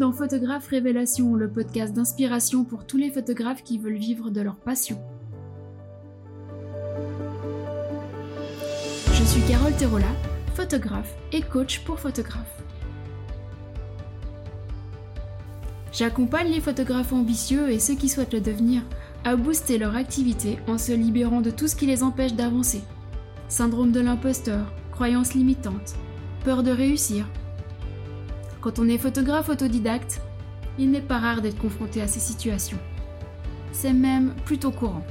dans Photographe Révélation, le podcast d'inspiration pour tous les photographes qui veulent vivre de leur passion. Je suis Carole Terola, photographe et coach pour photographes. J'accompagne les photographes ambitieux et ceux qui souhaitent le devenir à booster leur activité en se libérant de tout ce qui les empêche d'avancer. Syndrome de l'imposteur, croyances limitantes, peur de réussir. Quand on est photographe autodidacte, il n'est pas rare d'être confronté à ces situations. C'est même plutôt courant.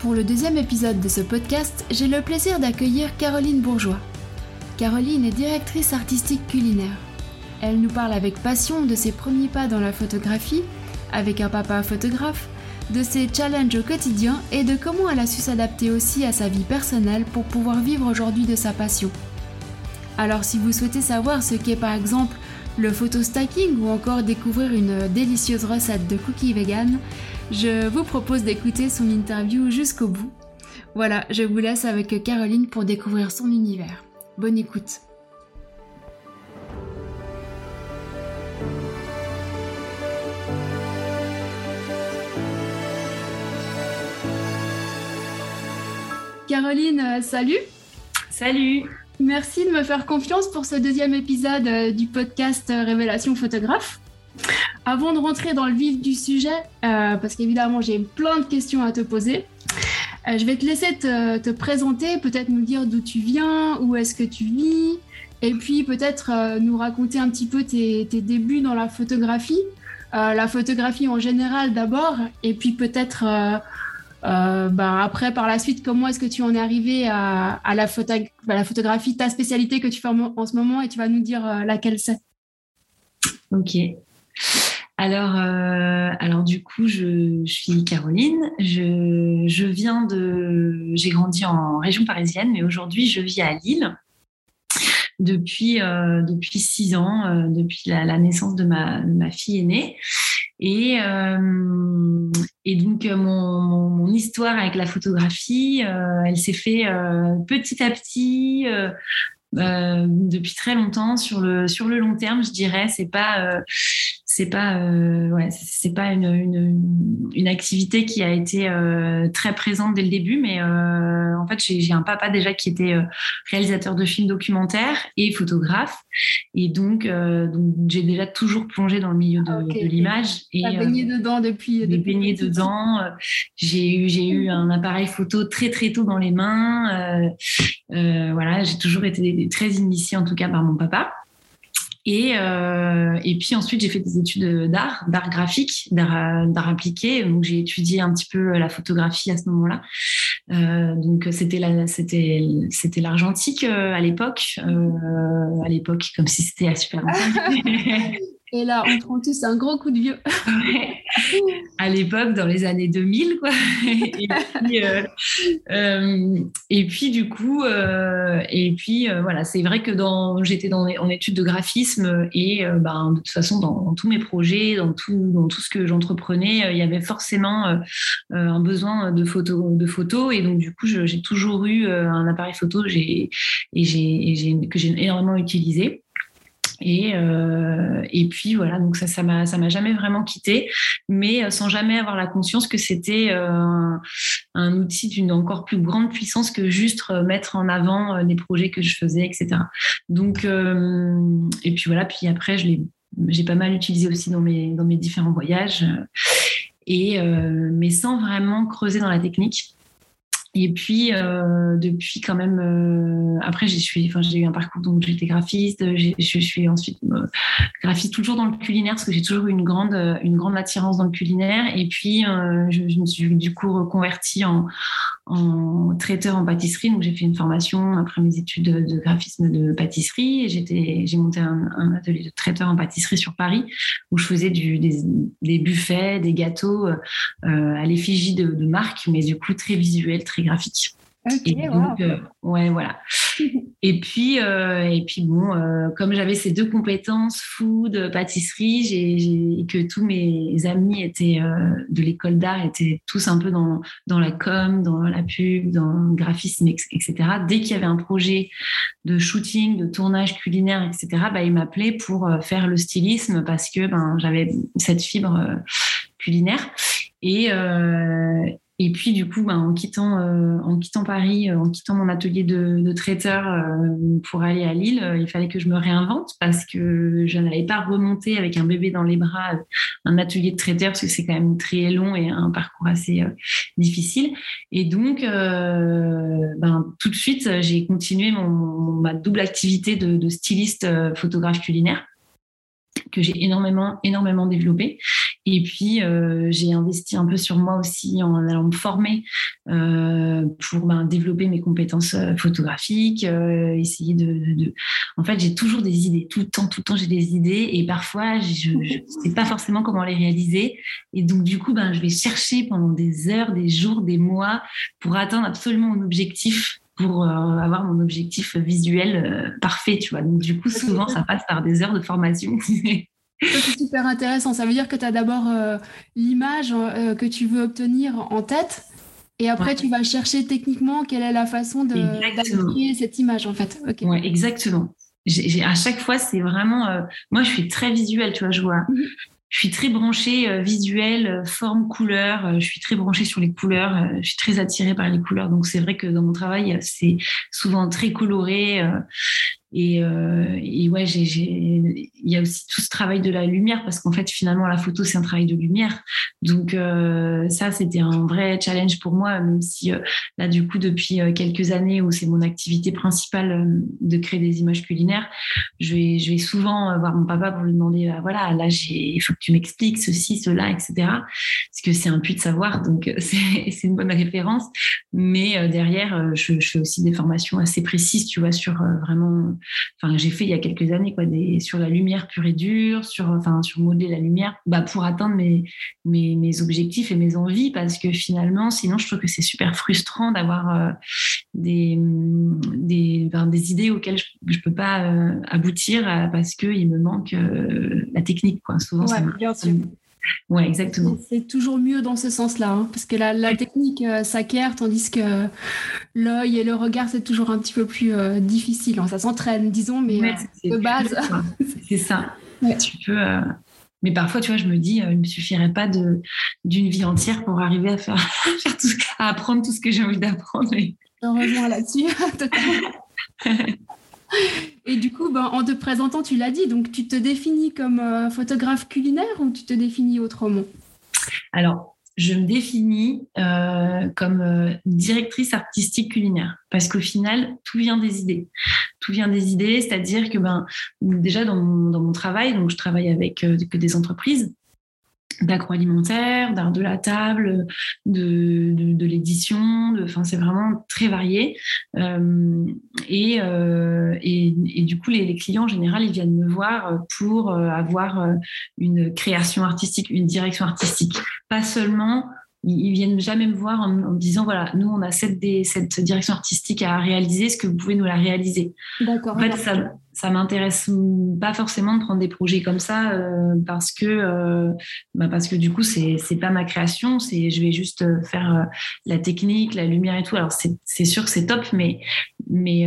Pour le deuxième épisode de ce podcast, j'ai le plaisir d'accueillir Caroline Bourgeois. Caroline est directrice artistique culinaire. Elle nous parle avec passion de ses premiers pas dans la photographie, avec un papa photographe, de ses challenges au quotidien et de comment elle a su s'adapter aussi à sa vie personnelle pour pouvoir vivre aujourd'hui de sa passion. Alors si vous souhaitez savoir ce qu'est par exemple le photo stacking ou encore découvrir une délicieuse recette de cookies vegan, je vous propose d'écouter son interview jusqu'au bout. Voilà, je vous laisse avec Caroline pour découvrir son univers. Bonne écoute. Caroline, euh, salut Salut Merci de me faire confiance pour ce deuxième épisode euh, du podcast euh, Révélation photographe. Avant de rentrer dans le vif du sujet, parce qu'évidemment j'ai plein de questions à te poser, je vais te laisser te, présenter, peut-être nous dire d'où tu viens, où est-ce que tu vis, et puis peut-être nous raconter un petit peu tes, débuts dans la photographie, la photographie en général d'abord, et puis peut-être euh, bah, après, par la suite, comment est-ce que tu en es arrivé à, la, bah, la, photographie, ta spécialité que tu fais en, ce moment, et tu vas nous dire euh, laquelle c'est? Ok. Alors, euh, alors du coup, je, suis Caroline. Je, je viens de, j'ai grandi en région parisienne, mais aujourd'hui, je vis à Lille depuis depuis six ans, depuis la, naissance de ma, de ma fille aînée. Et, euh, et donc, euh, mon, histoire avec la photographie, euh, elle s'est fait petit à petit, depuis très longtemps, sur le, sur le long terme, je dirais. C'est pas c'est pas euh, ouais, c'est pas une, une, une, activité qui a été euh, très présente dès le début mais euh, en fait j'ai un papa déjà qui était euh, réalisateur de films documentaires et photographe. Et donc, euh, donc j'ai déjà toujours plongé dans le milieu de, de l'image et baigné dedans depuis, depuis baigné dedans j'ai eu j'ai eu un appareil photo très très tôt dans les mains voilà j'ai toujours été très initiée en tout cas par mon papa et, euh, et puis ensuite, j'ai fait des études d'art, d'art graphique, d'art appliqué. Donc, j'ai étudié un petit peu la photographie à ce moment-là. Euh, donc, c'était c'était l'argentique euh, à l'époque, à l'époque comme si c'était à super. Et là, on prend tous un gros coup de vieux. À l'époque, dans les années 2000, quoi. Et puis, euh, euh, et puis du coup, euh, et puis voilà, c'est vrai que j'étais en études de graphisme et ben, de toute façon, dans, tous mes projets, dans tout, ce que j'entreprenais, il y avait forcément un besoin de photos, de. Et donc, du coup, j'ai toujours eu un appareil photo que j'ai énormément utilisé. Et, euh, et puis voilà, donc ça, ça m'a, ça m'a jamais vraiment quitté, mais euh, sans jamais avoir la conscience que c'était euh, un, outil d'une encore plus grande puissance que juste mettre en avant des projets que je faisais, etc. Donc, et puis voilà, puis après, je l'ai, j'ai pas mal utilisé aussi dans mes, dans mes différents voyages, et mais sans vraiment creuser dans la technique. Et puis, euh, depuis quand même, euh, après, j'ai eu un parcours, donc j'étais graphiste, je suis ensuite euh, graphiste toujours dans le culinaire, parce que j'ai toujours eu une grande, une grande attirance dans le culinaire. Et puis, je, me suis du coup reconvertie en, en traiteur en pâtisserie. Donc, j'ai fait une formation après mes études de, graphisme de pâtisserie. J'ai monté un, atelier de traiteur en pâtisserie sur Paris, où je faisais des buffets, des gâteaux à l'effigie de, de marques, mais du coup, très visuel, très graphique. et donc, euh, ouais, voilà. et puis, et puis bon, comme j'avais ces deux compétences, food, pâtisserie, j'ai, que tous mes amis étaient de l'école d'art étaient tous un peu dans, dans la com, dans la pub, dans le graphisme, etc. Dès qu'il y avait un projet de shooting, de tournage culinaire, etc., bah, ils m'appelaient pour faire le stylisme parce que ben, j'avais cette fibre culinaire. Et, euh, et puis du coup, ben, en quittant euh, en quittant Paris, euh, en quittant mon atelier de, traiteur pour aller à Lille, il fallait que je me réinvente parce que je n'allais pas remonter avec un bébé dans les bras un atelier de traiteur parce que c'est quand même très long et un parcours assez difficile. Et donc, ben, tout de suite, j'ai continué mon, ma double activité de, de styliste photographe culinaire que j'ai énormément, énormément développé. Et puis, euh, j'ai investi un peu sur moi aussi en allant me former euh, pour ben, développer mes compétences euh, photographiques, essayer de, En fait, j'ai toujours des idées. Tout le temps, tout le temps, j'ai des idées. Et parfois, je ne sais pas forcément comment les réaliser. Et donc, du coup, ben, je vais chercher pendant des heures, des jours, des mois pour atteindre absolument mon objectif pour avoir mon objectif visuel parfait, tu vois. Donc, du coup, souvent, ça passe par des heures de formation. C'est super intéressant. Ça veut dire que tu as d'abord euh, l'image que tu veux obtenir en tête. Et après, tu vas chercher techniquement quelle est la façon de créer cette image, en fait. Ouais, exactement. à chaque fois, c'est vraiment. moi, je suis très visuelle, tu vois. Je vois, mhm je suis très branchée euh, visuelle, euh, forme, couleur. Euh, je suis très branchée sur les couleurs. je suis très attirée par les couleurs. Donc c'est vrai que dans mon travail, c'est souvent très coloré. Et, euh, et ouais, il y a aussi tout ce travail de la lumière parce qu'en fait, finalement, la photo, c'est un travail de lumière. Donc euh, ça, c'était un vrai challenge pour moi, même si euh, là, du coup, depuis euh, quelques années où c'est mon activité principale euh, de créer des images culinaires, je vais, je vais souvent voir mon papa pour lui demander, bah, voilà, là, il faut que tu m'expliques ceci, cela, etc. Parce que c'est un puits de savoir, donc c'est une bonne référence. Mais derrière, je, je, fais aussi des formations assez précises, tu vois, sur vraiment enfin, j'ai fait il y a quelques années, quoi, des, sur la lumière pure et dure, sur, enfin, sur modeler la lumière, bah, pour atteindre mes, mes, mes, objectifs et mes envies, parce que finalement, sinon, je trouve que c'est super frustrant d'avoir euh, des, des, des, idées auxquelles je, ne peux pas euh, aboutir parce qu'il me manque euh, la technique, quoi. Souvent, ça, bien sûr. Ouais, exactement. C'est toujours mieux dans ce sens-là, hein, parce que la, la technique euh, s'acquiert, tandis que l'œil et le regard, c'est toujours un petit peu plus euh, difficile. ça s'entraîne, disons, mais euh, de base. C'est ça. Tu peux. Mais parfois, tu vois, je me dis, il ne me suffirait pas d'une vie entière pour arriver à faire, à apprendre tout ce que j'ai envie d'apprendre. Heureusement là-dessus, Et du coup, ben, en te présentant, tu l'as dit, donc tu te définis comme euh, photographe culinaire ou tu te définis autrement? Alors, je me définis euh, comme euh, directrice artistique culinaire parce qu'au final, tout vient des idées. Tout vient des idées, c'est-à-dire que ben, déjà dans mon, dans mon travail, donc je travaille avec que des entreprises d'agroalimentaire, d'art de la table, de, de, l'édition, enfin c'est vraiment très varié. Euh, et, euh, et, et, du coup, les, les, clients en général, ils viennent me voir pour euh, avoir une création artistique, une direction artistique, pas seulement ils viennent jamais me voir en, me disant voilà, nous on a cette, cette direction artistique à réaliser, est-ce que vous pouvez nous la réaliser? D'accord. En fait, ça, ça m'intéresse pas forcément de prendre des projets comme ça euh, parce que euh, bah parce que du coup c'est c'est pas ma création, c'est je vais juste faire euh, la technique, la lumière et tout. Alors c'est sûr c'est top, mais mais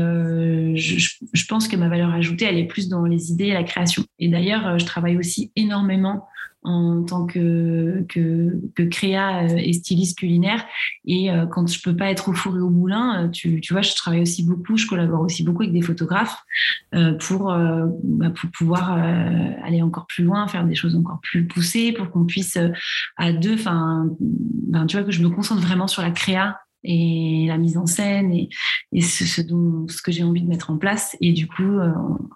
je, pense que ma valeur ajoutée elle est plus dans les idées et la création. Et d'ailleurs je travaille aussi énormément en tant que, que, que créa et styliste culinaire. Et quand je peux pas être au four et au moulin, tu, tu vois, je travaille aussi beaucoup, je collabore aussi beaucoup avec des photographes pour, bah, pour pouvoir aller encore plus loin, faire des choses encore plus poussées, pour qu'on puisse à deux, enfin, ben, tu vois, que je me concentre vraiment sur la créa et la mise en scène et, ce, que j'ai envie de mettre en place. Et du coup,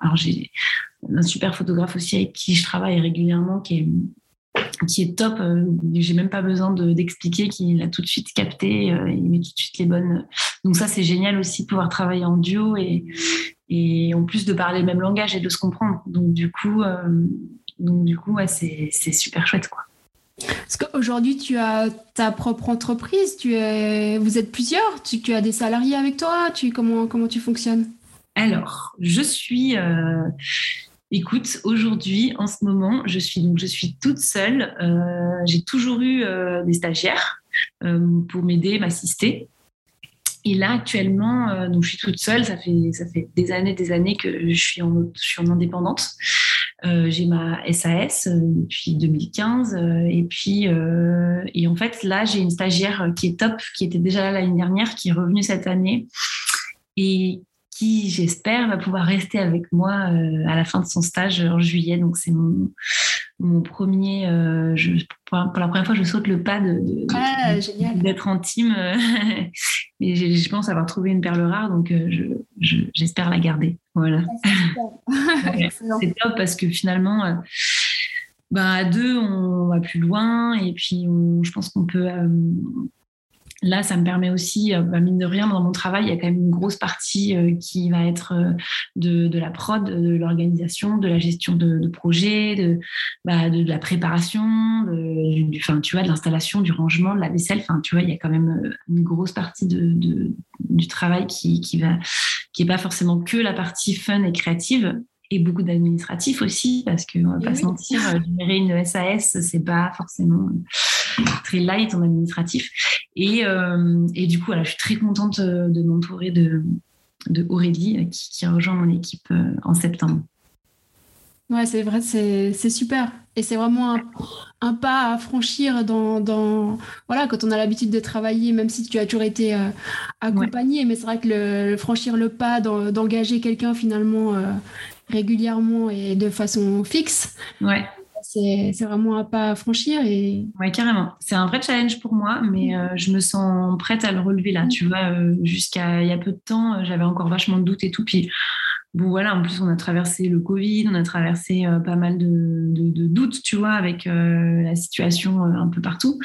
alors j'ai un super photographe aussi avec qui je travaille régulièrement, qui est qui est top. Euh, j'ai même pas besoin d'expliquer qu'il a tout de suite capté. Euh, il met tout de suite les bonnes. Donc ça, c'est génial aussi de pouvoir travailler en duo et, et en plus de parler le même langage et de se comprendre. Donc du coup, euh, donc du coup, ouais, c'est super chouette quoi. Parce qu'aujourd'hui, tu as ta propre entreprise, tu es, vous êtes plusieurs, tu, tu as des salariés avec toi, tu, comment, comment tu fonctionnes? Alors, je suis. Écoute, aujourd'hui, en ce moment, je suis donc je suis toute seule. J'ai toujours eu des stagiaires pour m'aider, m'assister. Et là, actuellement, euh, donc je suis toute seule. Ça fait, ça fait des années, des années que je suis en, je suis en indépendante. Euh, j'ai ma SAS euh, depuis 2015. et puis, et en fait, là, j'ai une stagiaire qui est top, qui était déjà là l'année dernière, qui est revenue cette année et qui, j'espère, va pouvoir rester avec moi à la fin de son stage en juillet. Donc, c'est mon, mon premier. Je, pour la première fois, je saute le pas de, ah, d'être en team. Et je pense avoir trouvé une perle rare, donc euh, j'espère la garder. Voilà. Ah, c'est top parce que finalement, euh, bah, à deux, on va plus loin et puis je pense qu'on peut euh, Là, ça me permet aussi, euh, bah, mine de rien, dans mon travail, il y a quand même une grosse partie euh, qui va être euh, de, la prod, de l'organisation, de la gestion de, projets, bah, de, de, la préparation, de, du, tu vois, de l'installation, du rangement, de la vaisselle. Tu vois, il y a quand même une grosse partie du travail qui, qui va, qui pas forcément que la partie fun et créative, et beaucoup d'administratifs aussi, parce qu'on va pas se mentir, gérer une SAS, c'est pas forcément très light en administratif. Et, euh, et du coup, voilà, je suis très contente euh, de m'entourer de, de Aurélie euh, qui, qui, rejoint mon équipe en septembre. Ouais, c'est vrai, c'est super. Et c'est vraiment un, pas à franchir dans, dans, Voilà, quand on a l'habitude de travailler, même si tu as toujours été accompagné, mais c'est vrai que le, franchir le pas d'engager quelqu'un finalement régulièrement et de façon fixe, ouais c'est vraiment un pas à franchir. Et... Oui, carrément. C'est un vrai challenge pour moi, mais euh, je me sens prête à le relever là. Tu vois, euh, jusqu'à il y a peu de temps, euh, j'avais encore vachement de doutes et tout. Puis bon, voilà, en plus, on a traversé le Covid, on a traversé pas mal de, doutes, tu vois, avec la situation un peu partout.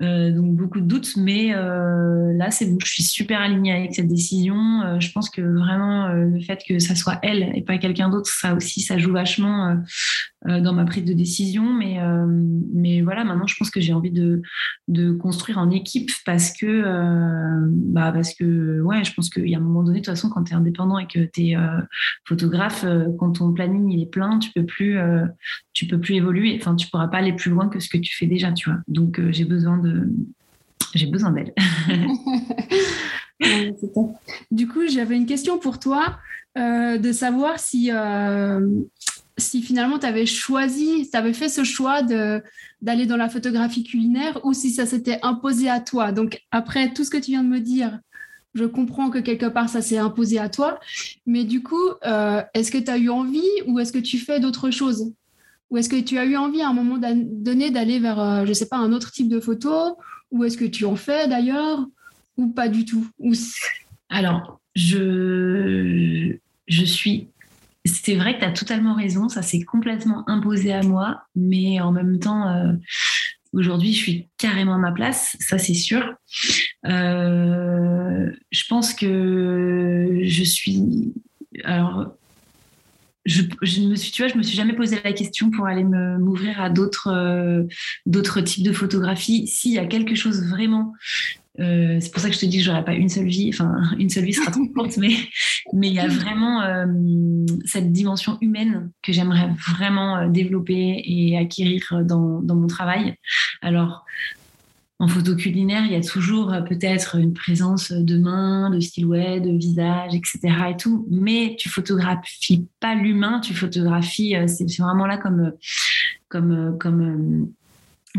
donc beaucoup de doutes, mais là, c'est bon, je suis super alignée avec cette décision. je pense que vraiment, le fait que ça soit elle et pas quelqu'un d'autre, ça aussi, ça joue vachement euh, dans ma prise de décision. Mais, euh, mais voilà, maintenant, je pense que j'ai envie de, de construire en équipe parce que, euh, bah parce que ouais, je pense qu'il y a un moment donné, de toute façon, quand tu es indépendant et que tu es photographe, quand ton planning il est plein, tu peux plus, tu peux plus évoluer. Enfin, tu pourras pas aller plus loin que ce que tu fais déjà, tu vois. Donc, j'ai besoin de, j'ai besoin d'elle. du coup, j'avais une question pour toi, de savoir si si finalement tu choisi, tu avais fait ce choix d'aller dans la photographie culinaire ou si ça s'était imposé à toi. Donc après tout ce que tu viens de me dire, je comprends que quelque part ça s'est imposé à toi, mais du coup, euh, est-ce que tu as eu envie ou est-ce que tu fais d'autres choses? Ou est-ce que tu as eu envie à un moment donné d'aller vers, euh, je sais pas, un autre type de photo? Ou est-ce que tu en fais d'ailleurs? Ou pas du tout? Alors, je, je suis c'est vrai que tu as totalement raison, ça s'est complètement imposé à moi, mais en même temps, euh, aujourd'hui, je suis carrément à ma place, ça c'est sûr. Euh, je pense que je suis. Alors, je, me suis, tu vois, je me suis jamais posé la question pour aller m'ouvrir à d'autres, euh, d'autres types de photographies. S'il y a quelque chose vraiment euh, c'est pour ça que je te dis que j'aurais pas une seule vie. Enfin, une seule vie sera trop courte, mais mais il y a vraiment euh, cette dimension humaine que j'aimerais vraiment développer et acquérir dans, dans mon travail. Alors, en photo culinaire, il y a toujours peut-être une présence de mains, de silhouettes, de visages, etc. et tout. Mais tu photographies pas l'humain, tu photographies. C'est vraiment là comme comme comme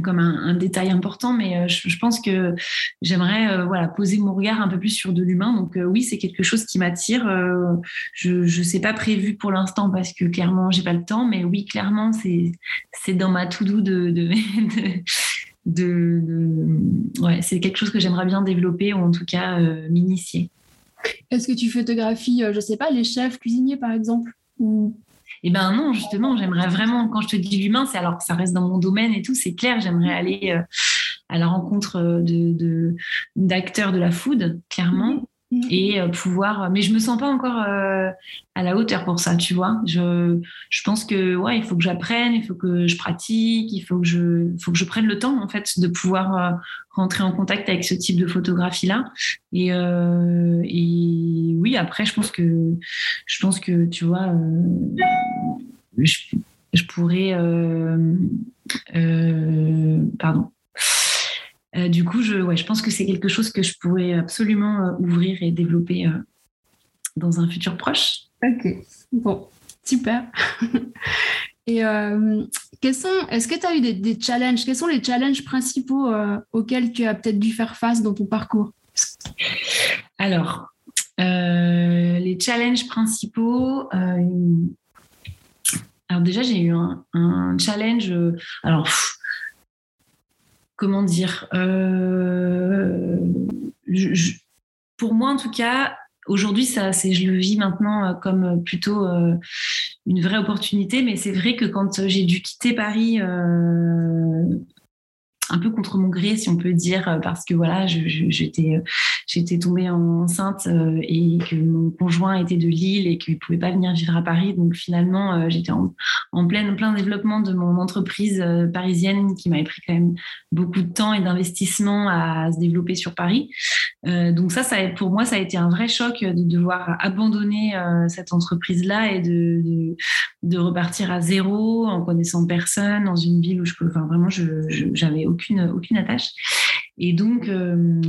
comme un, détail important, mais euh, je, pense que j'aimerais euh, voilà poser mon regard un peu plus sur de l'humain. Donc euh, oui, c'est quelque chose qui m'attire. je ne sais pas prévu pour l'instant parce que clairement j'ai pas le temps, mais oui, clairement c'est dans ma to do de, de, de, ouais, c'est quelque chose que j'aimerais bien développer ou en tout cas m'initier. Est-ce que tu photographies, je sais pas, les chefs cuisiniers par exemple ou? Eh ben non, justement, j'aimerais vraiment, quand je te dis l'humain, c'est alors que ça reste dans mon domaine et tout, c'est clair, j'aimerais aller euh, à la rencontre de, d'acteurs de, la food, clairement. Mhm. Et euh, pouvoir, mais je me sens pas encore euh, à la hauteur pour ça, tu vois. Je, je pense que ouais, il faut que j'apprenne, il faut que je pratique, il faut que je, faut que je prenne le temps en fait de pouvoir rentrer en contact avec ce type de photographie là. Et, oui, après, je pense que, je pense que tu vois, je, pourrais. pardon. Du coup, je, ouais, je pense que c'est quelque chose que je pourrais absolument ouvrir et développer dans un futur proche. Ok, bon, super. Et euh, est-ce que tu as eu des, challenges? Quels sont les challenges principaux euh, auxquels tu as peut-être dû faire face dans ton parcours? Alors, euh, les challenges principaux. alors déjà, j'ai eu un, challenge. alors, comment dire Pour moi, en tout cas, aujourd'hui, ça, c'est, je le vis maintenant euh, comme euh, plutôt euh, une vraie opportunité. Mais c'est vrai que quand j'ai dû quitter Paris un peu contre mon gré, si on peut dire, euh, parce que voilà, j'étais euh, j'étais tombée enceinte euh, et que mon conjoint était de Lille et qu'il pouvait pas venir vivre à Paris. Donc finalement, j'étais en, en, plein plein développement de mon entreprise parisienne qui m'avait pris quand même beaucoup de temps et d'investissement à se développer sur Paris. donc ça, ça pour moi, ça a été un vrai choc de devoir abandonner cette entreprise-là et de, de, repartir à zéro en connaissant personne dans une ville où je, enfin vraiment, j'avais aucune, attache. Et donc, euh,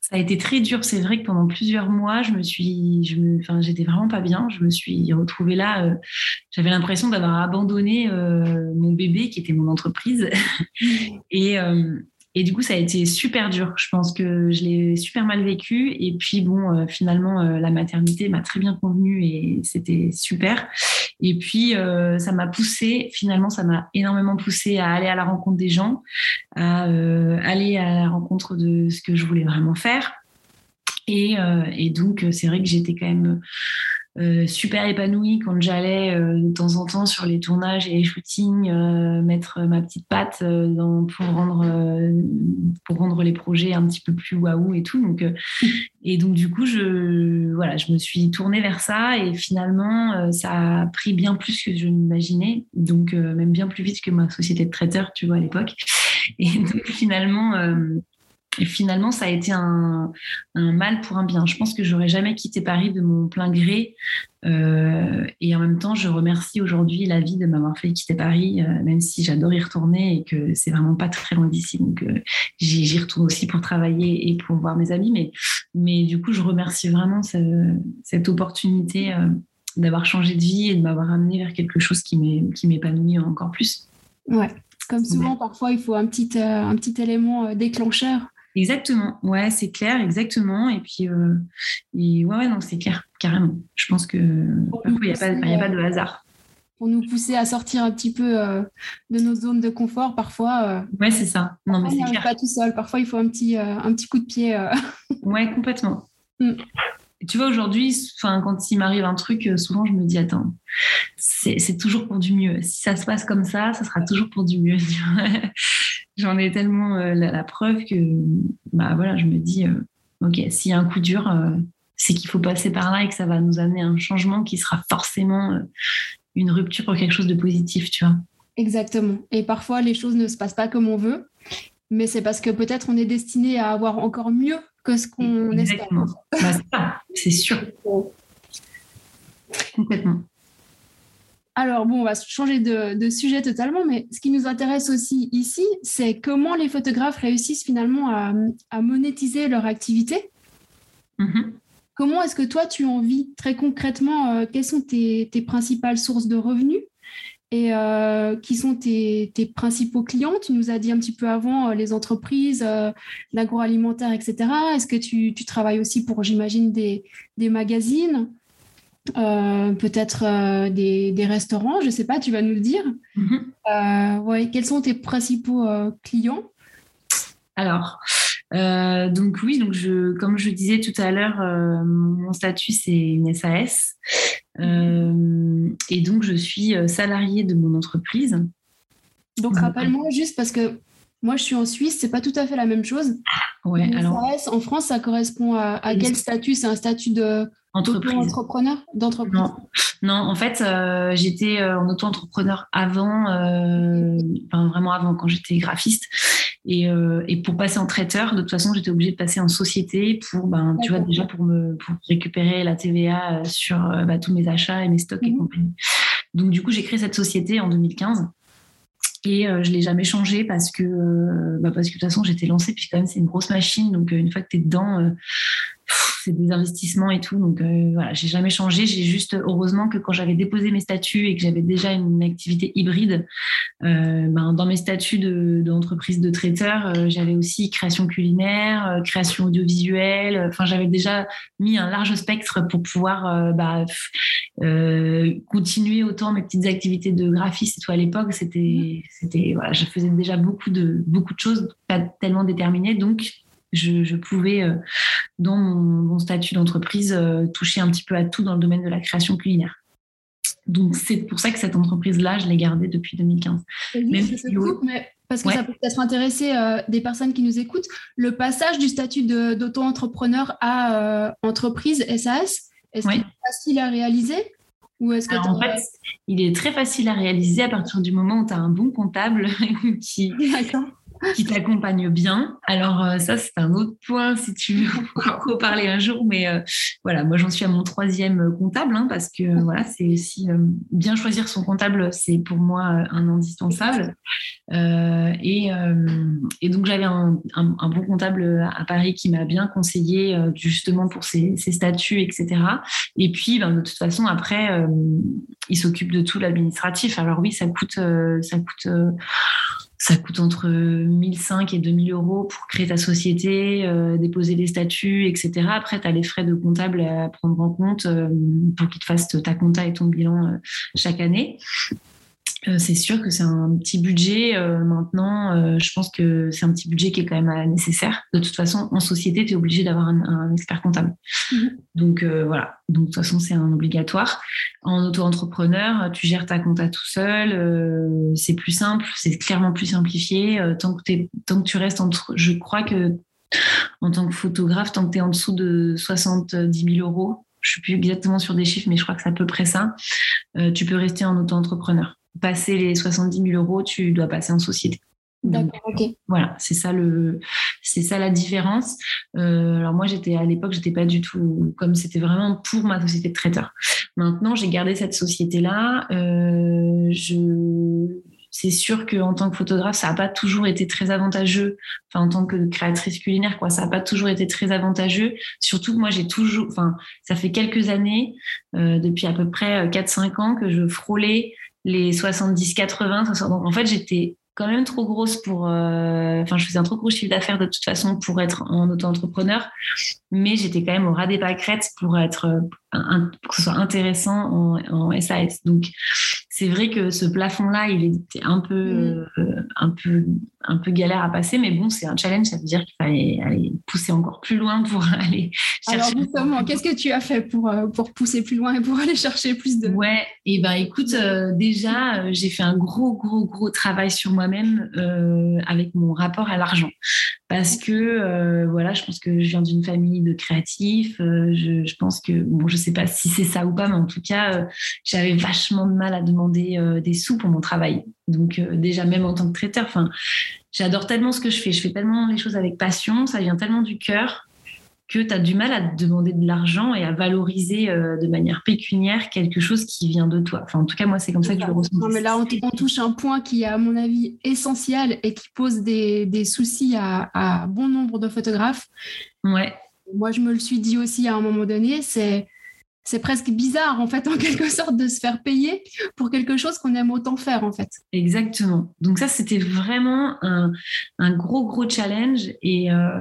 ça a été très dur. C'est vrai que pendant plusieurs mois, je me suis, je me, enfin, j'étais vraiment pas bien. Je me suis retrouvée là. Euh, j'avais l'impression d'avoir abandonné euh, mon bébé, qui était mon entreprise. et, et du coup, ça a été super dur. Je pense que je l'ai super mal vécu. Et puis, bon, finalement, la maternité m'a très bien convenu et c'était super. Et puis, euh, ça m'a poussé, finalement, ça m'a énormément poussé à aller à la rencontre des gens, à aller à la rencontre de ce que je voulais vraiment faire. Et, et donc, c'est vrai que j'étais quand même euh, super épanouie quand j'allais euh, de temps en temps sur les tournages et les shootings euh, mettre ma petite patte dans, pour rendre pour rendre les projets un petit peu plus waouh et tout. Donc et donc du coup je voilà je me suis tournée vers ça et finalement ça a pris bien plus que je n'imaginais. Donc même bien plus vite que ma société de traiteur tu vois à l'époque. Et donc finalement et finalement, ça a été un, mal pour un bien. Je pense que j'aurais jamais quitté Paris de mon plein gré. Euh, et en même temps, je remercie aujourd'hui la vie de m'avoir fait quitter Paris, euh, même si j'adore y retourner et que c'est vraiment pas très loin d'ici. Donc, euh, j'y retourne aussi pour travailler et pour voir mes amis. Mais, mais du coup, je remercie vraiment cette opportunité d'avoir changé de vie et de m'avoir amené vers quelque chose qui m'épanouit encore plus. Ouais. Comme souvent, parfois, il faut un petit, un petit élément déclencheur Exactement, ouais, c'est clair, exactement. Et puis, euh, ouais, non, c'est clair, carrément. Je pense que il n'y a, pas de hasard. Pour nous pousser à sortir un petit peu euh, de nos zones de confort, parfois. Euh, ouais, c'est ça. Non, mais c'est clair. pas tout seul. Parfois, il faut un petit, un petit coup de pied. ouais, complètement. Mm. Tu vois, aujourd'hui, quand il m'arrive un truc, souvent je me dis, attends, c'est toujours pour du mieux. Si ça se passe comme ça, ça sera toujours pour du mieux. J'en ai tellement euh, la, preuve que bah, voilà, je me dis, euh, OK, s'il y a un coup dur, euh, c'est qu'il faut passer par là et que ça va nous amener un changement qui sera forcément une rupture pour quelque chose de positif, tu vois. Exactement. Et parfois, les choses ne se passent pas comme on veut, mais c'est parce que peut-être on est destiné à avoir encore mieux que ce qu'on espère. Bah, c'est sûr. Complètement. Alors bon, on va changer de, sujet totalement, mais ce qui nous intéresse aussi ici, c'est comment les photographes réussissent finalement à, monétiser leur activité. Mm-hmm. Comment est-ce que toi, tu en vis très concrètement euh, Quelles sont tes, principales sources de revenus et euh, qui sont tes, principaux clients Tu nous as dit un petit peu avant euh, les entreprises, l'agroalimentaire, etc. Est-ce que tu, travailles aussi pour, j'imagine, des, magazines? Euh, peut-être euh, des, restaurants, je ne sais pas, tu vas nous le dire. Euh, ouais, quels sont tes principaux clients? Alors, donc oui, donc je, comme je disais tout à l'heure, mon statut c'est une SAS. et donc je suis salariée de mon entreprise. Donc rappelle-moi juste parce que Moi, je suis en Suisse, c'est pas tout à fait la même chose. Ouais, alors. en France, ça correspond à, quel statut? C'est un statut de entrepreneur d'entreprise? Non, en fait, euh, j'étais euh, en auto-entrepreneur avant, euh, enfin, vraiment avant, quand j'étais graphiste. Et, et, pour passer en traiteur, de toute façon, j'étais obligée de passer en société pour, ben, tu vois, déjà pour me pour récupérer la TVA sur bah, tous mes achats et mes stocks et mhm. compagnie. Donc, du coup, j'ai créé cette société en 2015. Et je je l'ai jamais changé parce que, bah parce que de toute façon, j'étais lancée, puis quand même, c'est une grosse machine. Donc, une fois que tu es dedans, c'est des investissements et tout. Donc euh, voilà, j'ai jamais changé. J'ai juste, heureusement que quand j'avais déposé mes statuts et que j'avais déjà une activité hybride, euh, ben, dans mes statuts d'entreprise de, de, traiteur, euh, j'avais aussi création culinaire, création audiovisuelle. Enfin, j'avais déjà mis un large spectre pour pouvoir bah, continuer autant mes petites activités de graphiste et tout à l'époque. C'était, c'était, voilà, je faisais déjà beaucoup de, beaucoup de choses, pas tellement déterminées. Donc, je, pouvais, euh, dans mon, statut d'entreprise, euh, toucher un petit peu à tout dans le domaine de la création culinaire. Donc, c'est pour ça que cette entreprise-là, je l'ai gardée depuis 2015. mais parce que ça peut peut-être intéresser euh, des personnes qui nous écoutent, le passage du statut d'auto-entrepreneur à entreprise SAS, est-ce qu'il est facile à réaliser? Ou est-ce que en fait, il est très facile à réaliser à partir du moment où tu as un bon comptable qui, qui t'accompagne bien. Alors euh, ça, c'est un autre point si tu veux reparler un jour. Mais euh, voilà, moi j'en suis à mon troisième euh, comptable hein, parce que voilà, c'est aussi bien choisir son comptable, c'est pour moi un indispensable. Et, donc j'avais un, bon comptable à Paris qui m'a bien conseillé justement pour ses, ses, statuts, etc. Et puis ben, de toute façon après, il s'occupe de tout l'administratif. Alors oui, ça coûte, ça coûte ça coûte entre 1005 et 2000 euros pour créer ta société, euh, déposer les statuts, etc. Après, tu as les frais de comptable à prendre en compte euh, pour qu'ils te fassent ta compta et ton bilan euh, chaque année. Euh, c'est sûr que c'est un petit budget. Euh, maintenant, euh, je pense que c'est un petit budget qui est quand même nécessaire. De toute façon, en société, tu es obligé d'avoir un, expert comptable. Mhm. Donc voilà. Donc de toute façon, c'est un obligatoire. En auto-entrepreneur, tu gères ta compta tout seul. c'est plus simple, c'est clairement plus simplifié. tant, que tant que tu restes entre. Je crois que en tant que photographe, tant que tu es en dessous de 70 000 euros, je suis plus exactement sur des chiffres, mais je crois que c'est à peu près ça, tu peux rester en auto-entrepreneur passer les 70 000 euros, tu dois passer en société. D'accord, ok. Voilà, c'est ça le, c'est ça la différence. Euh, alors moi, j'étais à l'époque, j'étais pas du tout comme c'était vraiment pour ma société de traiteur. Maintenant, j'ai gardé cette société-là. Euh, je, c'est sûr qu'en tant que photographe, ça n'a pas toujours été très avantageux. Enfin, en tant que créatrice culinaire, quoi, ça n'a pas toujours été très avantageux. Surtout que moi, j'ai toujours, enfin, ça fait quelques années, euh, depuis à peu près 4-5 ans, que je frôlais les 70-80. Donc, en fait, j'étais quand même trop grosse pour. Euh, enfin, je faisais un trop gros chiffre d'affaires de toute façon pour être en auto-entrepreneur, mais j'étais quand même au ras des pâquerettes pour être euh, que ce soit intéressant en, en SAS. Donc, c'est vrai que ce plafond-là, il était un peu, mm. euh, un peu, un peu galère à passer, mais bon, c'est un challenge. Ça veut dire qu'il fallait aller pousser encore plus loin pour aller chercher. Alors justement, qu'est-ce que tu as fait pour, euh, pour pousser plus loin et pour aller chercher plus de Ouais, et ben écoute, euh, déjà, j'ai fait un gros, gros, gros travail sur moi-même avec mon rapport à l'argent, parce que voilà, je pense que je viens d'une famille de créatifs. Je, je, pense que bon, je sais pas si c'est ça ou pas, mais en tout cas, j'avais vachement de mal à demander des, euh, sous pour mon travail. Donc euh, déjà même en tant que traiteur, enfin, j'adore tellement ce que je fais. Je fais tellement les choses avec passion, ça vient tellement du cœur que tu as du mal à te demander de l'argent et à valoriser euh, de manière pécuniaire quelque chose qui vient de toi. Enfin, en tout cas, moi, c'est comme ça que je le ressens. Non, mais là, on, touche un point qui est, à mon avis, essentiel et qui pose des, des soucis à, à, bon nombre de photographes. Ouais. Moi, je me le suis dit aussi à un moment donné, c'est c'est presque bizarre en fait en quelque sorte de se faire payer pour quelque chose qu'on aime autant faire en fait. Exactement. Donc ça c'était vraiment un, gros gros challenge et, euh,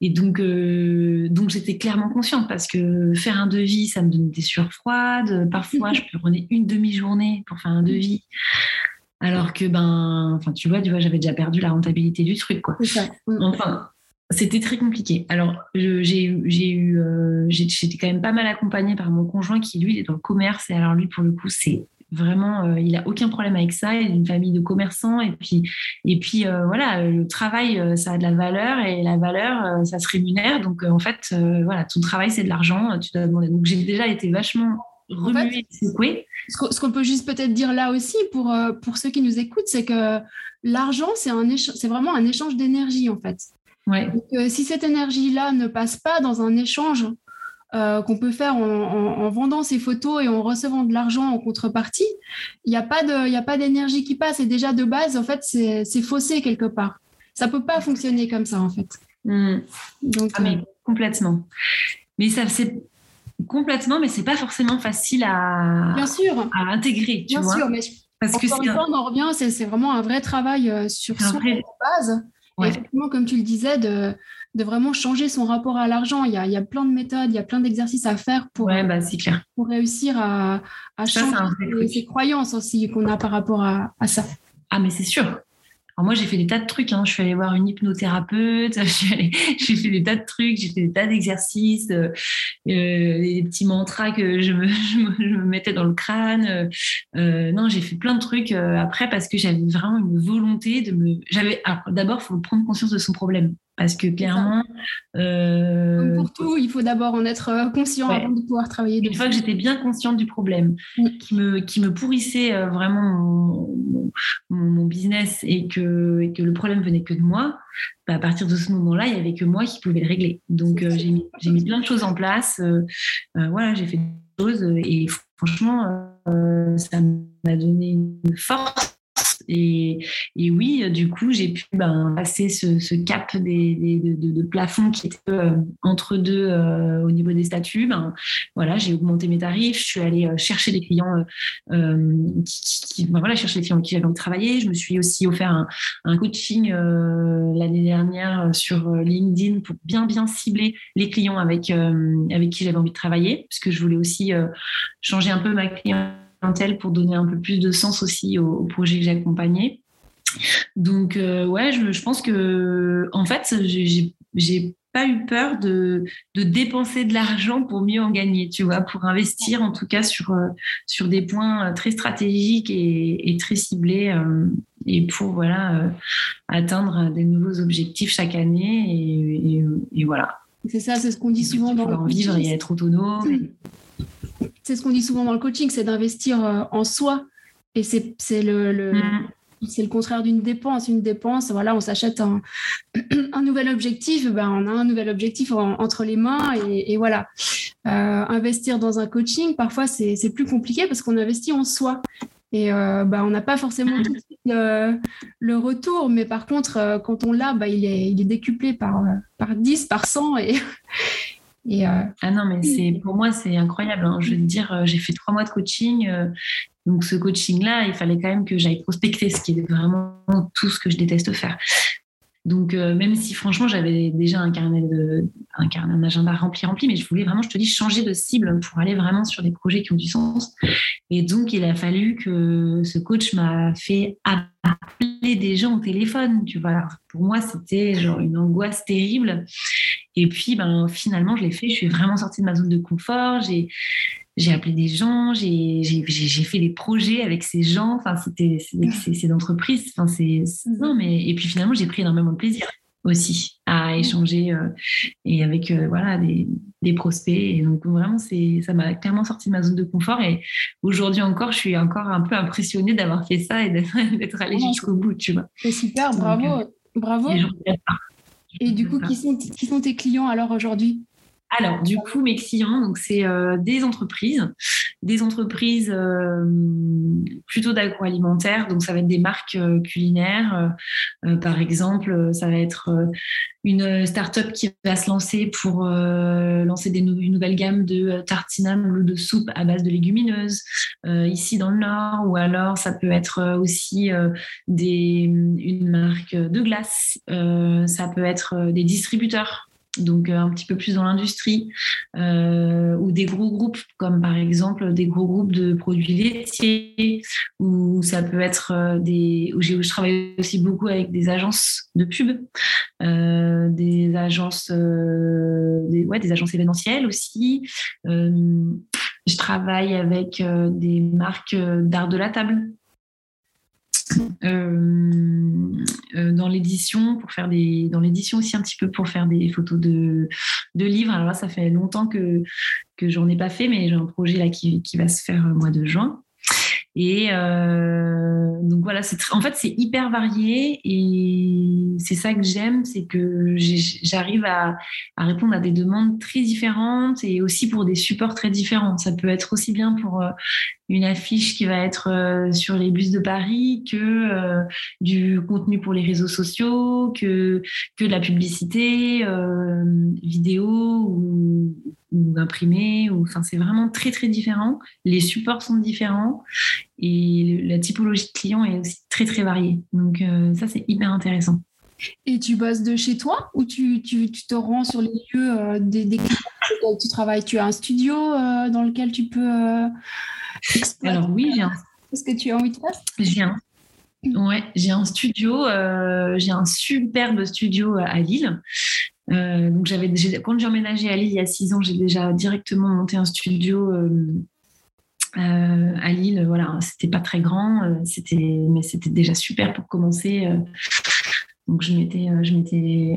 et donc euh, donc j'étais clairement consciente parce que faire un devis ça me donnait des sueurs froides. Parfois je prenais une demi-journée pour faire un devis. Alors que ben, enfin tu vois, tu vois, j'avais déjà perdu la rentabilité du truc quoi. Ça. Enfin, c'était très compliqué. Alors, j'ai eu, euh, j'étais quand même pas mal accompagnée par mon conjoint qui, lui, est dans le commerce. Et alors, lui, pour le coup, c'est Vraiment, il a aucun problème avec ça. Il est une famille de commerçants et puis et puis voilà, le travail ça a de la valeur et la valeur ça se rémunère. Donc en fait, voilà, ton travail c'est de l'argent. Tu dois demander. Donc j'ai déjà été vachement remuée, secouée. Ce qu'on peut juste peut-être dire là aussi pour pour ceux qui nous écoutent, c'est que l'argent c'est vraiment un échange d'énergie en fait. Ouais. Donc, si cette énergie-là ne passe pas dans un échange euh, qu'on peut faire en, vendant ses photos et en recevant de l'argent en contrepartie, il n'y a pas d'énergie qui passe. Et déjà de base, en fait, c'est faussé quelque part. Ça peut pas fonctionner comme ça, en fait. Donc, ah, mais euh, complètement. Mais ça, c'est complètement, mais c'est pas forcément facile à, Bien sûr. à intégrer. Tu Bien sûr, mais parce que une fois, on en revient, c'est vraiment un vrai travail euh, sur son base. Effectivement, comme tu le disais, de, de vraiment changer son rapport à l'argent. Il y, a, il y a plein de méthodes, il y a plein d'exercices à faire pour, bah, pour réussir à, à changer ses, croyances aussi qu'on a par rapport à, à ça. Ah, mais c'est sûr moi, j'ai fait des tas de trucs. Hein. Je suis allée voir une hypnothérapeute, j'ai fait des tas de trucs, j'ai fait des tas d'exercices, euh, euh des petits mantras que je me, je me, mettais dans le crâne. Euh, non, j'ai fait plein de trucs euh, après parce que j'avais vraiment une volonté de me. J'avais. D'abord, il faut prendre conscience de son problème. Parce que clairement. Euh, Comme pour tout, il faut d'abord en être conscient avant de pouvoir travailler dessus. Une fois que j'étais bien consciente du problème, qui, me, qui me pourrissait vraiment mon, mon, business et que, et que le problème venait que de moi, bah, à partir de ce moment-là, il n'y avait que moi qui pouvais le régler. Donc, j'ai mis, mis, plein de choses en place. voilà, j'ai fait des choses et franchement, ça m'a donné une force et, oui, du coup, j'ai pu ben, passer ce, cap des, de, plafond qui était euh, entre deux euh, au niveau des statuts. Ben, voilà, j'ai augmenté mes tarifs. Je suis allée euh, chercher des clients qui, ben, voilà, chercher des clients qui j'avais envie de travailler. Je me suis aussi offert un, coaching l'année dernière sur LinkedIn pour bien bien cibler les clients avec avec qui j'avais envie de travailler, parce que je voulais aussi changer un peu ma clientèle pour donner un peu plus de sens aussi au, projet que j'ai accompagné. Donc, euh, ouais, je, pense que, en fait, j'ai pas eu peur de, de dépenser de l'argent pour mieux en gagner, tu vois, pour investir en tout cas sur, euh, sur des points très stratégiques et, très ciblés et pour voilà, atteindre des nouveaux objectifs chaque année. Et, voilà. C'est ça, c'est ce qu'on dit souvent dans le en vivre et être autonome. C'est ce qu'on dit souvent dans le coaching, c'est d'investir euh, en soi. Et c'est le, mm. c'est le contraire d'une dépense. Une dépense, voilà, on s'achète un, un, nouvel objectif, ben, on a un nouvel objectif entre les mains et, voilà. Euh, investir dans un coaching, parfois, c'est plus compliqué parce qu'on investit en soi. Et euh, ben, on n'a pas forcément tout le, retour, mais par contre, quand on l'a, ben, il, est, il est décuplé par, par 10, par 100 et, euh, ah non, mais c'est pour moi, c'est incroyable. Hein. Je veux dire, euh, j'ai fait trois mois de coaching. Euh, donc, ce coaching-là, il fallait quand même que j'aille prospecter, ce qui est vraiment tout ce que je déteste faire. Donc, même si franchement, j'avais déjà un carnet, de, un carnet, un agenda rempli, rempli, mais je voulais vraiment, je te dis, changer de cible pour aller vraiment sur des projets qui ont du sens. Et donc, il a fallu que ce coach m'a fait appeler des gens au téléphone. Tu vois, pour moi, c'était genre une angoisse terrible. Et puis, ben, finalement, je l'ai fait. Je suis vraiment sortie de ma zone de confort. J'ai, j'ai appelé des gens, j'ai, j'ai, fait des projets avec ces gens. Enfin, c'était ces entreprises. Enfin, c'est, non, mais et puis finalement, j'ai pris énormément de plaisir aussi à échanger euh, et avec euh, voilà des, des, prospects. Et donc vraiment, c'est ça m'a clairement sorti de ma zone de confort. Et aujourd'hui encore, je suis encore un peu impressionnée d'avoir fait ça et d'être, allée jusqu'au bout, tu vois. C'est super, bravo, euh, bravo. Et du coup, qui sont, qui sont tes clients alors aujourd'hui? Alors, du coup, mes clients, c'est euh, des entreprises, des entreprises euh, plutôt d'agroalimentaire, donc ça va être des marques euh, culinaires. par exemple, ça va être une start-up qui va se lancer pour lancer une nouvelle gamme de tartinables ou de soupe à base de légumineuses ici dans le Nord, ou alors ça peut être aussi une marque de glace, ça peut être des distributeurs donc euh, un petit peu plus dans l'industrie, euh, ou des gros groupes, comme par exemple des gros groupes de produits laitiers, ou ça peut être euh, des... Où je travaille aussi beaucoup avec des agences de pub, des agences, des, ouais, des agences événementielles aussi. Je travaille avec des marques d'art de la table. Dans l'édition pour faire des dans l'édition aussi un petit peu pour faire des photos de, de livres. Alors là ça fait longtemps que que j'en ai pas fait mais j'ai un projet là qui, qui va se faire au mois de juin et euh, donc voilà, en fait c'est hyper varié et c'est ça que j'aime, c'est que j'arrive à, à, répondre à des demandes très différentes et aussi pour des supports très différents. Ça peut être aussi bien pour euh, une affiche qui va être euh, sur les bus de Paris que du contenu pour les réseaux sociaux, que, que de la publicité, vidéo ou, ou imprimé. Ou, enfin, c'est vraiment très très différent. Les supports sont différents et la typologie de clients est aussi très très variée. Donc euh, ça, c'est hyper intéressant. Et tu bosses de chez toi ou tu, tu, tu te rends sur les lieux euh, des, des clients tu travailles Tu as un studio euh, dans lequel tu peux Alors oui, j'ai un... Qu'est-ce que tu as envie de faire? J'ai un... Ouais, j'ai un studio, j'ai un superbe studio à Lille. Donc j'avais quand j'ai emménagé à Lille il y a six ans, j'ai déjà directement monté un studio euh, à Lille, voilà, c'était pas très grand, euh, c'était, mais c'était déjà super pour commencer. Euh. donc je m'étais, je m'étais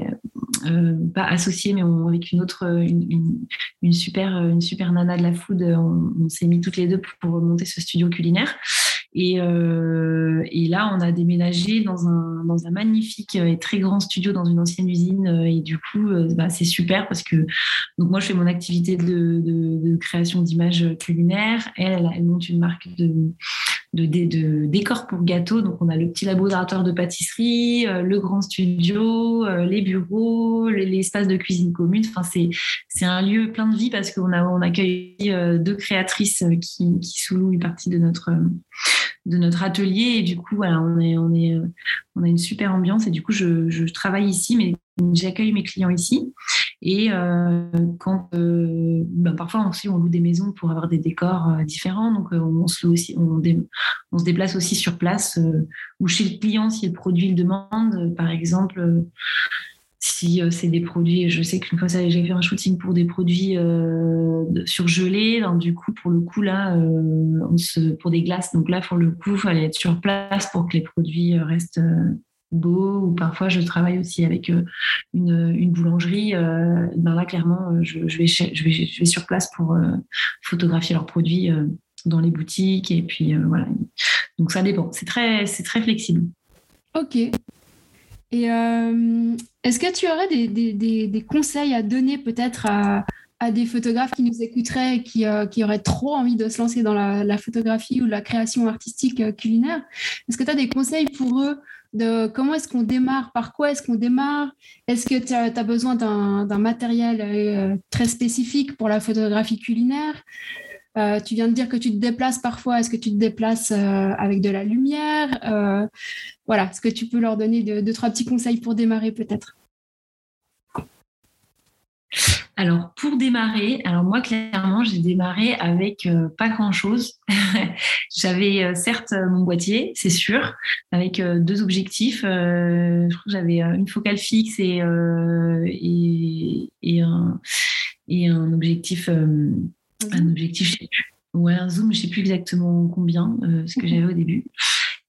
pas associée, mais avec une autre, une, super, une super nana de la food, on, s'est mis toutes les deux pour monter ce studio culinaire. Et, euh, et, là, on a déménagé dans un, magnifique et très grand studio dans une ancienne usine. Et du coup, bah, c'est super parce que moi, je fais mon activité de, création d'images culinaires. Elle, elle, monte une marque de, de, décors pour gâteaux. Donc, on a le petit laboratoire de pâtisserie, euh, le grand studio, euh, les bureaux, l'espace de cuisine commune. Enfin, c'est un lieu plein de vie parce qu'on accueille deux créatrices qui, qui une partie de notre de notre atelier. Et du coup, voilà, on, est, on, est, on a une super ambiance. Et du coup, je, je travaille ici, mais j'accueille mes clients ici. Et euh, quand euh, ben parfois aussi on loue des maisons pour avoir des décors euh, différents, donc on se aussi, on, on, se déplace aussi sur place ou chez le client si le produit le demande. Par exemple, si c'est des produits, je sais qu'une fois j'ai fait un shooting pour des produits surgelés, donc du coup pour le coup là, se, pour des glaces, donc là pour le coup il fallait être sur place pour que les produits restent beau ou parfois je travaille aussi avec euh, une, boulangerie. Euh, ben là, clairement, euh, je vais sur place pour photographier leurs produits dans les boutiques et puis voilà. Donc ça dépend. C'est très, c'est très flexible. Ok. Et est-ce que tu aurais des, conseils à donner peut-être à, des photographes qui nous écouteraient et qui, qui, auraient trop envie de se lancer dans la, photographie ou la création artistique culinaire? Est-ce que tu as des conseils pour eux de comment est-ce qu'on démarre, par quoi est-ce qu'on démarre, est-ce que tu as, besoin d'un matériel euh, très spécifique pour la photographie culinaire? Euh, tu viens de dire que tu te déplaces parfois. Est-ce que tu te déplaces euh, avec de la lumière Voilà, est-ce que tu peux leur donner deux, trois petits conseils pour démarrer peut-être? Alors, pour démarrer, alors moi, clairement, j'ai démarré avec euh, pas grand-chose. j'avais euh, certes mon boîtier, c'est sûr, avec euh, deux objectifs. je crois j'avais une focale fixe un, et un objectif, un objectif, je sais plus. Ouais, un zoom, je sais plus exactement combien, ce que j'avais au début.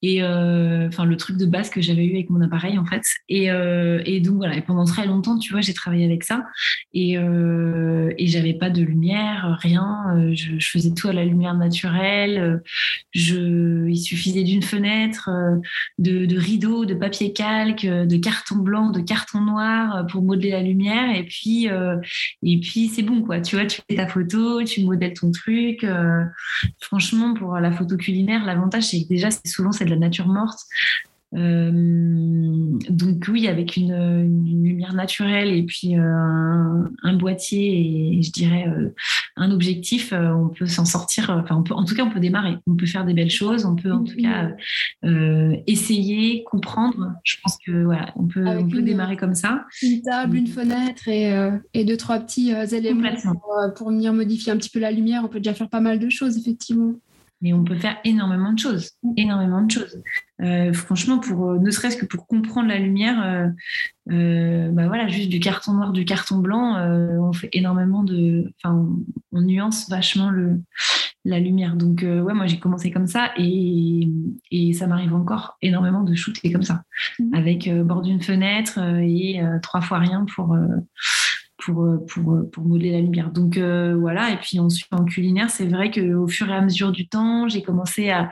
Et euh, enfin le truc de base que j'avais eu avec mon appareil en fait. Et, euh, et donc voilà. Et pendant très longtemps tu vois j'ai travaillé avec ça. Et, euh, et j'avais pas de lumière rien euh, je, faisais tout à la lumière naturelle je il suffisait d'une fenêtre de, de rideaux de papier calque de carton blanc de carton noir pour modeler la lumière et puis c'est bon quoi tu vois tu fais ta photo tu modèles ton truc franchement pour la photo culinaire l'avantage c'est que déjà souvent c'est de nature morte. Euh, donc oui, avec une, lumière naturelle et puis euh, un, boîtier et je dirais euh, un objectif, on peut s'en sortir. Enfin, on peut, en tout cas, on peut démarrer. On peut faire des belles choses. On peut en tout cas essayer, comprendre. Je pense que voilà, on peut, on peut démarrer comme ça. Une table, une fenêtre et, et deux trois petits éléments pour, pour venir modifier un petit peu la lumière. On peut déjà faire pas mal de choses effectivement. Mais on peut faire énormément de choses, énormément de choses. Euh, franchement, pour ne serait-ce que pour comprendre la lumière, bah voilà, juste du carton noir, du carton blanc, on fait énormément de, enfin, on, nuance vachement le la lumière. Donc ouais, moi j'ai commencé comme ça et, et ça m'arrive encore énormément de shooter comme ça, mmh. avec bord d'une fenêtre et trois fois rien pour pour, euh, pour, euh, pour modeler la lumière. Donc euh, voilà, et puis ensuite en culinaire, c'est vrai qu'au fur et à mesure du temps, j'ai commencé à,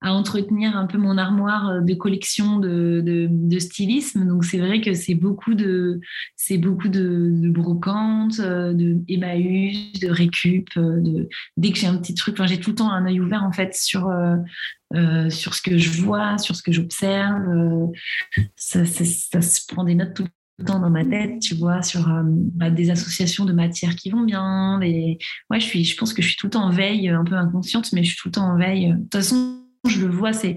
à, entretenir un peu mon armoire de collection de, de, stylisme. Donc c'est vrai que c'est beaucoup de c'est beaucoup de, de de Emmaüs, de récup. Dès que j'ai un petit truc, j'ai tout le temps un œil ouvert en fait sur sur ce que je vois, sur ce que j'observe. ça, ça, se prend des notes tout temps dans ma tête, tu vois, sur euh, bah, des associations de matières qui vont bien. Ouais, je, suis, je pense que je suis tout le temps en veille, un peu inconsciente, mais je suis tout le temps en veille. De toute façon, je le vois, c'est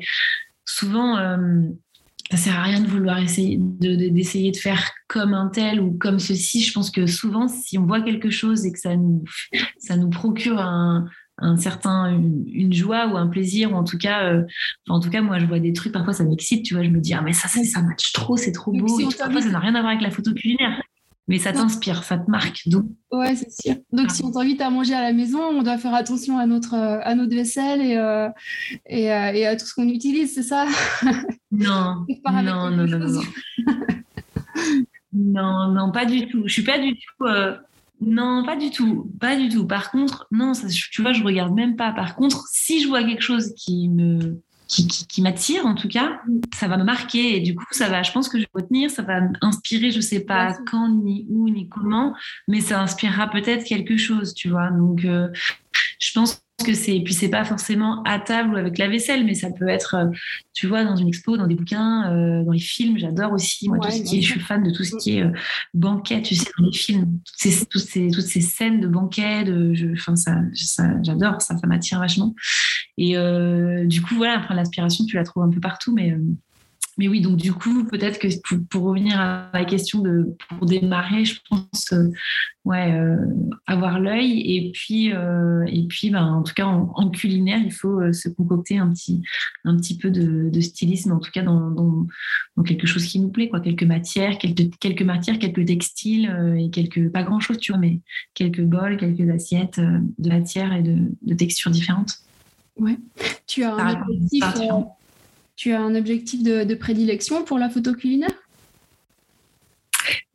souvent, euh, ça sert à rien de vouloir essayer d'essayer de, de, faire comme un tel ou comme ceci. Je pense que souvent, si on voit quelque chose et que ça nous, ça nous procure un, un certain une, joie ou un plaisir ou en tout cas euh, en tout cas moi je vois des trucs parfois ça m'excite tu vois je me dis ah mais ça ça, ça match trop c'est trop beau parfois ça n'a rien à voir avec la photo culinaire mais ça t'inspire ça te marque donc ouais c'est sûr. Donc ah. si on t'invite à manger à la maison on doit faire attention à notre à notre vaisselle et euh, et, euh, et, à tout ce qu'on utilise c'est ça? Non non non non, non. non non pas du tout. Je suis pas du tout non, pas du tout, pas du tout. Par contre, non, ça, tu vois, je regarde même pas. Par contre, si je vois quelque chose qui me qui, qui, m'attire en tout cas, ça va me marquer et du coup ça va, je pense que je vais retenir, ça va m'inspirer, je sais pas quand ni où ni comment, mais ça inspirera peut-être quelque chose, tu vois. Donc euh, je pense que c'est puis c'est pas forcément à table ou avec la vaisselle mais ça peut être euh, tu vois dans une expo dans des bouquins euh, dans les films j'adore aussi moi tout ce qui est, je suis fan de tout ce qui est euh, banquet tu sais dans les films. Toutes ces toutes ces scènes de banquet de enfin ça, j'adore ça ça m'attire vachement. Et du coup voilà après l'inspiration tu la trouves un peu partout mais mais oui, donc du coup, peut-être que pour, revenir à la question de pour démarrer, je pense ouais, euh, avoir l'œil et puis euh, et puis ben, en tout cas en, culinaire, il faut euh, se concocter un petit un petit peu de, stylisme, en tout cas dans, dans, quelque chose qui nous plaît, quoi, quelques matières, quelques quelques matières, quelques textiles et quelques pas grand chose, tu vois, mais quelques bols, quelques assiettes de matières et de, de textures différentes. Ouais. Tu as un objectif tu as un objectif de, prédilection pour la photo culinaire?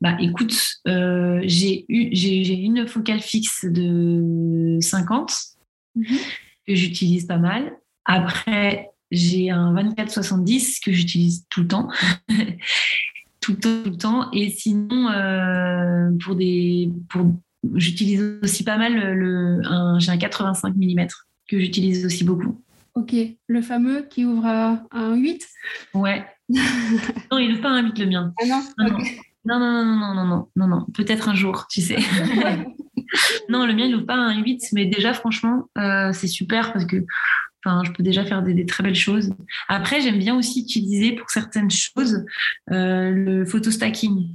Bah, écoute, euh, j'ai une focale fixe de 50 mhm. que j'utilise pas mal. Après, j'ai un 24-70 que j'utilise tout le temps. tout le temps, tout le temps. Et sinon, euh, pour des, pour, j'utilise aussi pas mal le, j'ai un 85 mm que j'utilise aussi beaucoup. Ok, le fameux qui ouvre à, un 8 Ouais. non, il n'ouvre pas un 8 le mien. Ah non, non, non Non, non, non, non, non, non, non, peut-être un jour, tu sais. non, le mien, il ouvre pas un 8, mais déjà, franchement, euh, c'est super parce que je peux déjà faire des, très belles choses. Après, j'aime bien aussi utiliser pour certaines choses euh, le photo stacking.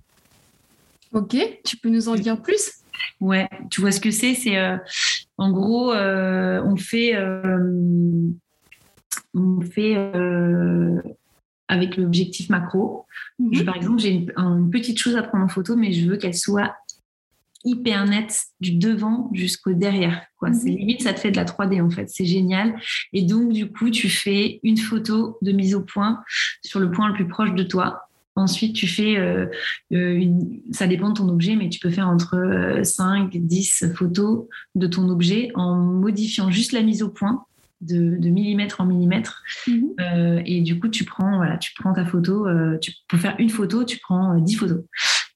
Ok, tu peux nous en dire plus? Ouais, tu vois ce que c'est C'est euh, en gros, on fait on fait euh, avec l'objectif macro. Mhm. par exemple, j'ai une, petite chose à prendre en photo, mais je veux qu'elle soit hyper nette du devant jusqu'au derrière. Quoi. C'est mhm. limite, ça te fait de la 3D en fait. C'est génial. Et donc, du coup, tu fais une photo de mise au point sur le point le plus proche de toi. Ensuite, tu fais, euh, euh, une, ça dépend de ton objet, mais tu peux faire entre 5, 10 photos de ton objet en modifiant juste la mise au point de, millimètre en millimètre. Mhm. Euh, et du coup, tu prends, voilà, tu prends ta photo. Euh, tu, pour faire une photo, tu prends 10 euh, photos.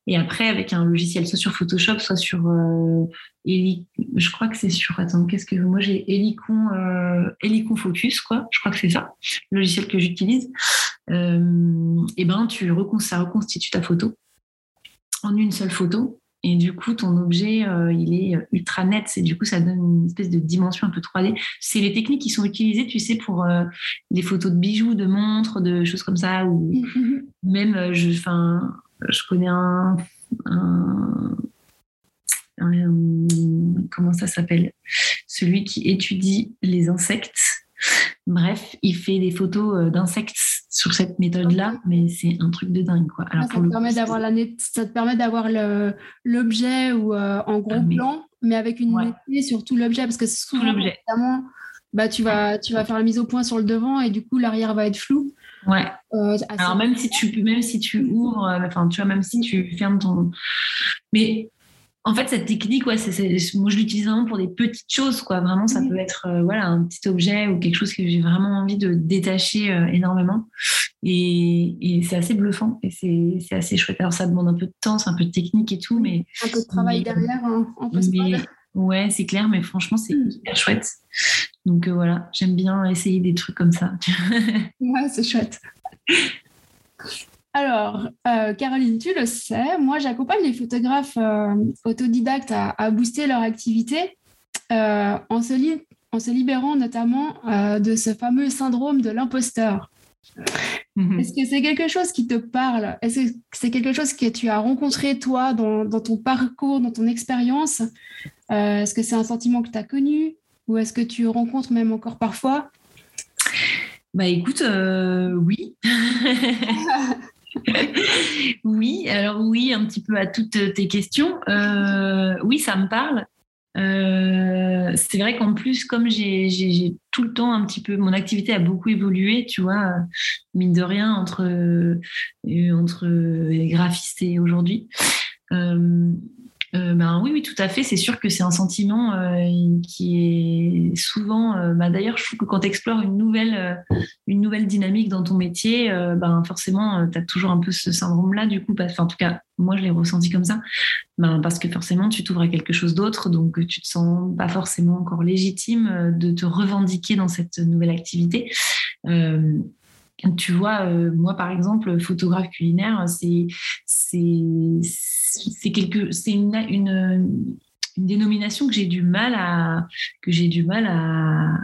Et après, avec un logiciel, soit sur Photoshop, soit sur je crois que c'est sur, attends, qu'est-ce que moi j'ai Helicon, Helicon Focus, quoi. Je crois que c'est ça, le logiciel que j'utilise. et ben, tu ça reconstitue ta photo en une seule photo. Et du coup, ton objet, euh, il est euh, ultra net. Et du coup, ça donne une espèce de dimension un peu 3D. C'est les techniques qui sont utilisées, tu sais, pour euh, les photos de bijoux, de montres, de choses comme ça. Ou mm-hmm. même, je, je connais un, comment ça s'appelle? Celui qui étudie les insectes Bref, il fait des photos d'insectes sur cette méthode-là, mais c'est un truc de dingue. Quoi. Alors, ça, te permet d'avoir la ça, te permet d'avoir l'objet ou en gros ah, plan, mais avec une ouais. sur tout l'objet, parce que souvent, évidemment, bah, tu, vas, tu vas faire la mise au point sur le devant et du coup, l'arrière va être flou. Ouais. Euh, Alors même si tu même si tu ouvres, euh, enfin tu vois même si tu fermes ton, mais en fait cette technique, ouais, c'est, moi je l'utilise vraiment pour des petites choses, quoi. Vraiment, ça peut être euh, voilà un petit objet ou quelque chose que j'ai vraiment envie de détacher énormément. Et, et, c'est assez bluffant et c'est, assez chouette. Alors ça demande un peu de temps, c'est un peu de technique et tout, mais un peu de travail derrière hein, en, Ouais, c'est clair, mais franchement, c'est hyper chouette. Donc euh, voilà, j'aime bien essayer des trucs comme ça. ouais, c'est chouette. Alors, euh, Caroline, tu le sais, moi j'accompagne les photographes euh, autodidactes à, booster leur activité en se, en, se libérant notamment de ce fameux syndrome de l'imposteur. Mhm. Est-ce que c'est quelque chose qui te parle? Est-ce que c'est quelque chose que tu as rencontré toi dans, dans ton parcours, dans ton expérience? Est-ce que c'est un sentiment que tu as connu? Ou est-ce que tu rencontres même encore parfois? Bah écoute, euh, oui. oui, alors oui, un petit peu à toutes tes questions. Euh, oui, ça me parle. Euh, c'est vrai qu'en plus, comme j'ai tout le temps un petit peu, mon activité a beaucoup évolué, tu vois, mine de rien, entre, entre les graphistes et aujourd'hui. Euh, ben oui, oui, tout à fait. C'est sûr que c'est un sentiment euh, qui est souvent. Euh, bah, d'ailleurs, je trouve que quand tu explores une nouvelle, une nouvelle dynamique dans ton métier, ben forcément, tu as toujours un peu ce syndrome-là. Du coup, en tout cas, moi, je l'ai ressenti comme ça. Ben, parce que forcément, tu t'ouvres à quelque chose d'autre, donc tu te sens pas forcément encore légitime de te revendiquer dans cette nouvelle activité. tu vois, moi, par exemple, photographe culinaire, c'est c'est quelque, c'est une, une, une, dénomination que j'ai du mal à que j'ai du mal à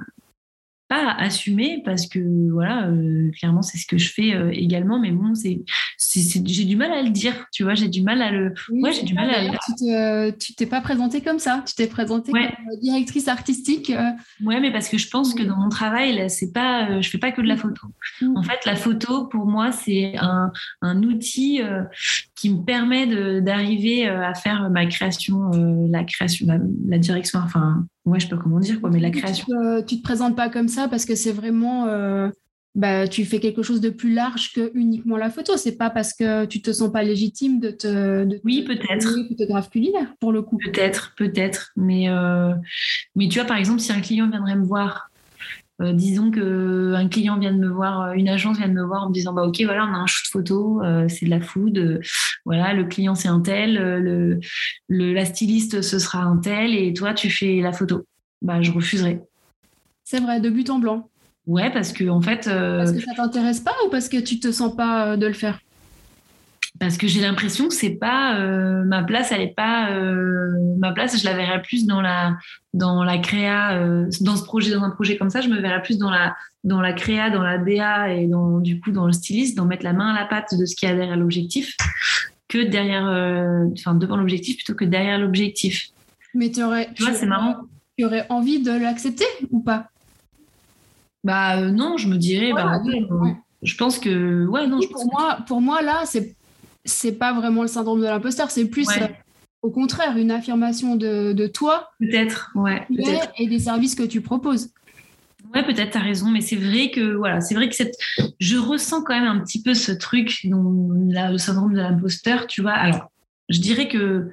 pas assumer parce que voilà euh, clairement c'est ce que je fais euh, également. Mais bon c'est j'ai du mal à le dire tu vois j'ai du mal à le ouais j'ai du mal à le... tu t'es pas présentée comme ça. Tu t'es présentée comme directrice artistique euh. ouais mais parce que je pense que dans mon travail c'est pas je fais pas que de la photo. Mmh. en fait la photo pour moi c'est un, un, outil qui me permet d'arriver à faire ma création la création la direction enfin ouais, je peux comment dire quoi, mais la création. Tu te, te présentes pas comme ça parce que c'est vraiment, euh, bah, tu fais quelque chose de plus large que uniquement la photo. C'est pas parce que tu te sens pas légitime de te. De oui, peut-être. Photographe culinaire pour le coup. Peut-être, peut-être, mais euh, mais tu vois par exemple si un client viendrait me voir euh, disons que un client vient de me voir, une agence vient de me voir en me disant bah ok voilà on a un shoot photo, c'est de la food, voilà le client c'est un tel, le, le, la styliste ce sera un tel et toi tu fais la photo, bah je refuserai. C'est vrai de but en blanc. Ouais parce que en fait. Parce que ça t'intéresse pas ou parce que tu te sens pas de le faire? Parce que j'ai l'impression que c'est pas euh, ma place elle est pas euh, ma place je la verrais plus dans la dans la créa euh, dans ce projet dans un projet comme ça je me verrais plus dans la dans la créa dans la DA et dans du coup dans le styliste dans mettre la main à la pâte de ce qu'il y a derrière l'objectif que derrière enfin devant l'objectif plutôt que derrière l'objectif. Mais tu aurais tu vois c'est marrant. tu aurais envie de l'accepter ou pas? Bah non je me dirais bah, je pense que ouais non pour moi pour moi là c'est c'est pas vraiment le syndrome de l'imposteur, c'est plus euh, au contraire une affirmation de, toi. Peut-être, ouais. et des services que tu proposes. Ouais, peut-être, tu as raison, mais c'est vrai que voilà, c'est vrai que cette... je ressens quand même un petit peu ce truc, dont, le syndrome de l'imposteur, tu vois. Alors, je dirais que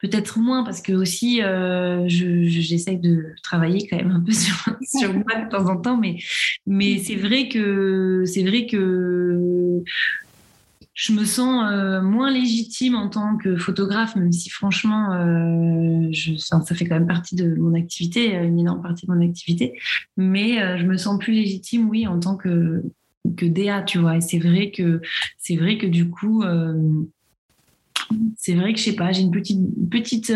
peut-être moins parce que aussi euh, j'essaye de travailler quand même un peu sur, sur moi de temps en temps, mais, mais c'est vrai que c'est vrai que je me sens euh, moins légitime en tant que photographe, même si franchement, euh, ça, fait quand même partie de mon activité, euh, une énorme partie de mon activité. Mais je me sens plus légitime, oui, en tant que que DA, tu vois. Et c'est vrai que c'est vrai que du coup, c'est vrai que je sais pas, j'ai une petite petite,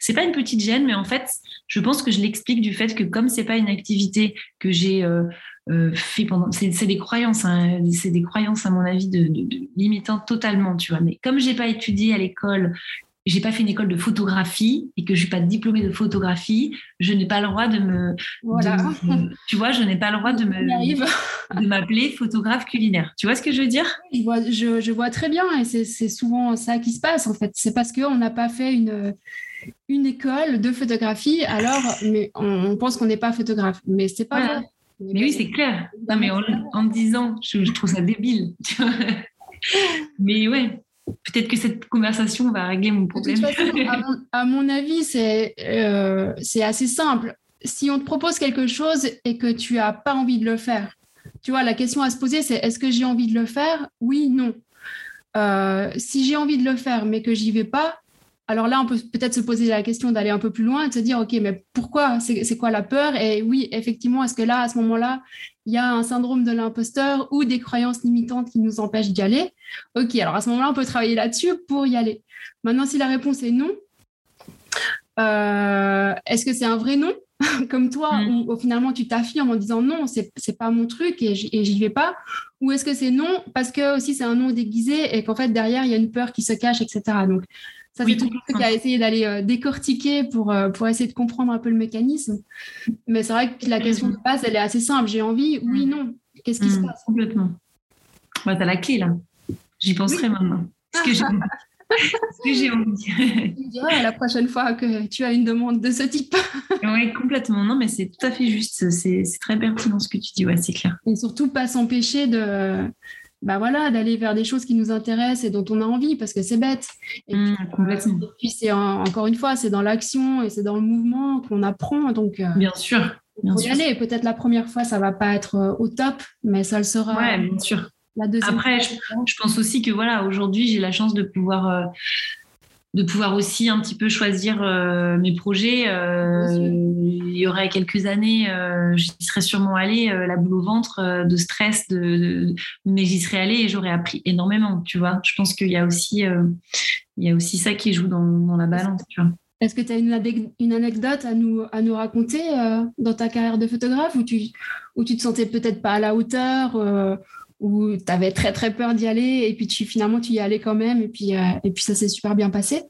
c'est pas une petite gêne, mais en fait, je pense que je l'explique du fait que comme c'est pas une activité que j'ai fait pendant. C'est des croyances, hein, c'est des croyances à mon avis de, de, limitantes totalement, tu vois. Mais comme j'ai pas étudié à l'école j'ai pas fait une école de photographie et que je suis pas diplômée de photographie, je n'ai pas le droit de me, voilà. tu vois, je n'ai pas le droit de me de m'appeler photographe culinaire. Tu vois ce que je veux dire? Je vois, je, je vois très bien et c'est souvent ça qui se passe en fait. C'est parce qu'on n'a pas fait une une école de photographie, alors mais on, pense qu'on n'est pas photographe, mais c'est pas vrai. Mais oui, c'est clair. Non, mais en, en disant, je, je trouve ça débile. Tu vois mais ouais, peut-être que cette conversation va régler mon problème. à, mon, avis, euh, c'est assez simple. Si on te propose quelque chose et que tu n'as pas envie de le faire, tu vois, la question à se poser, c'est est-ce que j'ai envie de le faire? Oui, non. Euh, si j'ai envie de le faire, mais que j'y vais pas, alors là, on peut peut-être se poser la question d'aller un peu plus loin et de se dire, OK, mais pourquoi? C'est quoi la peur? Et oui, effectivement, est-ce que là, à ce moment-là, il y a un syndrome de l'imposteur ou des croyances limitantes qui nous empêchent d'y aller? OK, alors à ce moment-là, on peut travailler là-dessus pour y aller. Maintenant, si la réponse est non, euh, est-ce que c'est un vrai non? Comme toi, mm. où, finalement tu t'affirmes en disant non, c'est pas mon truc et j'y vais pas Ou est-ce que c'est non parce que aussi c'est un non déguisé et qu'en fait derrière il y a une peur qui se cache, etc. Donc ça, c'est tout le truc à essayer d'aller euh, décortiquer pour, euh, pour essayer de comprendre un peu le mécanisme. Mais c'est vrai que la question de base, elle est assez simple. J'ai envie, oui, mm. non. Qu'est-ce qui se mm, passe? Complètement. Bah, tu as la clé, là. J'y penserai maintenant. Ce que j'ai envie. que j'ai envie. La prochaine fois que tu as une demande de ce type. oui, complètement. Non, mais c'est tout à fait juste. C'est très pertinent ce que tu dis. Ouais, c'est clair. Et surtout, pas s'empêcher de bah voilà, d'aller vers des choses qui nous intéressent et dont on a envie, parce que c'est bête. Et mmh, puis, c'est encore une fois, c'est dans l'action et c'est dans le mouvement qu'on apprend. Donc, euh, bien sûr. Bien y aller. Peut-être la première fois, ça va pas être euh, au top, mais ça le sera. Ouais, bien sûr. La deuxième Après, je, je, pense aussi que voilà, aujourd'hui, j'ai la chance de pouvoir euh, de pouvoir aussi un petit peu choisir euh, mes projets. Euh, il y aurait quelques années, euh, j'y serais sûrement allée, la boule au ventre, de stress, de, mais j'y serais allée et j'aurais appris énormément, tu vois. Je pense qu'il y a aussi, il y a aussi ça qui joue dans, la balance, tu vois. Est-ce que tu as une, une, anecdote à nous, à nous raconter dans ta carrière de photographe où tu, où tu te sentais peut-être pas à la hauteur où tu avais très très peur d'y aller et puis tu, finalement tu y allais quand même et puis, euh, et puis ça s'est super bien passé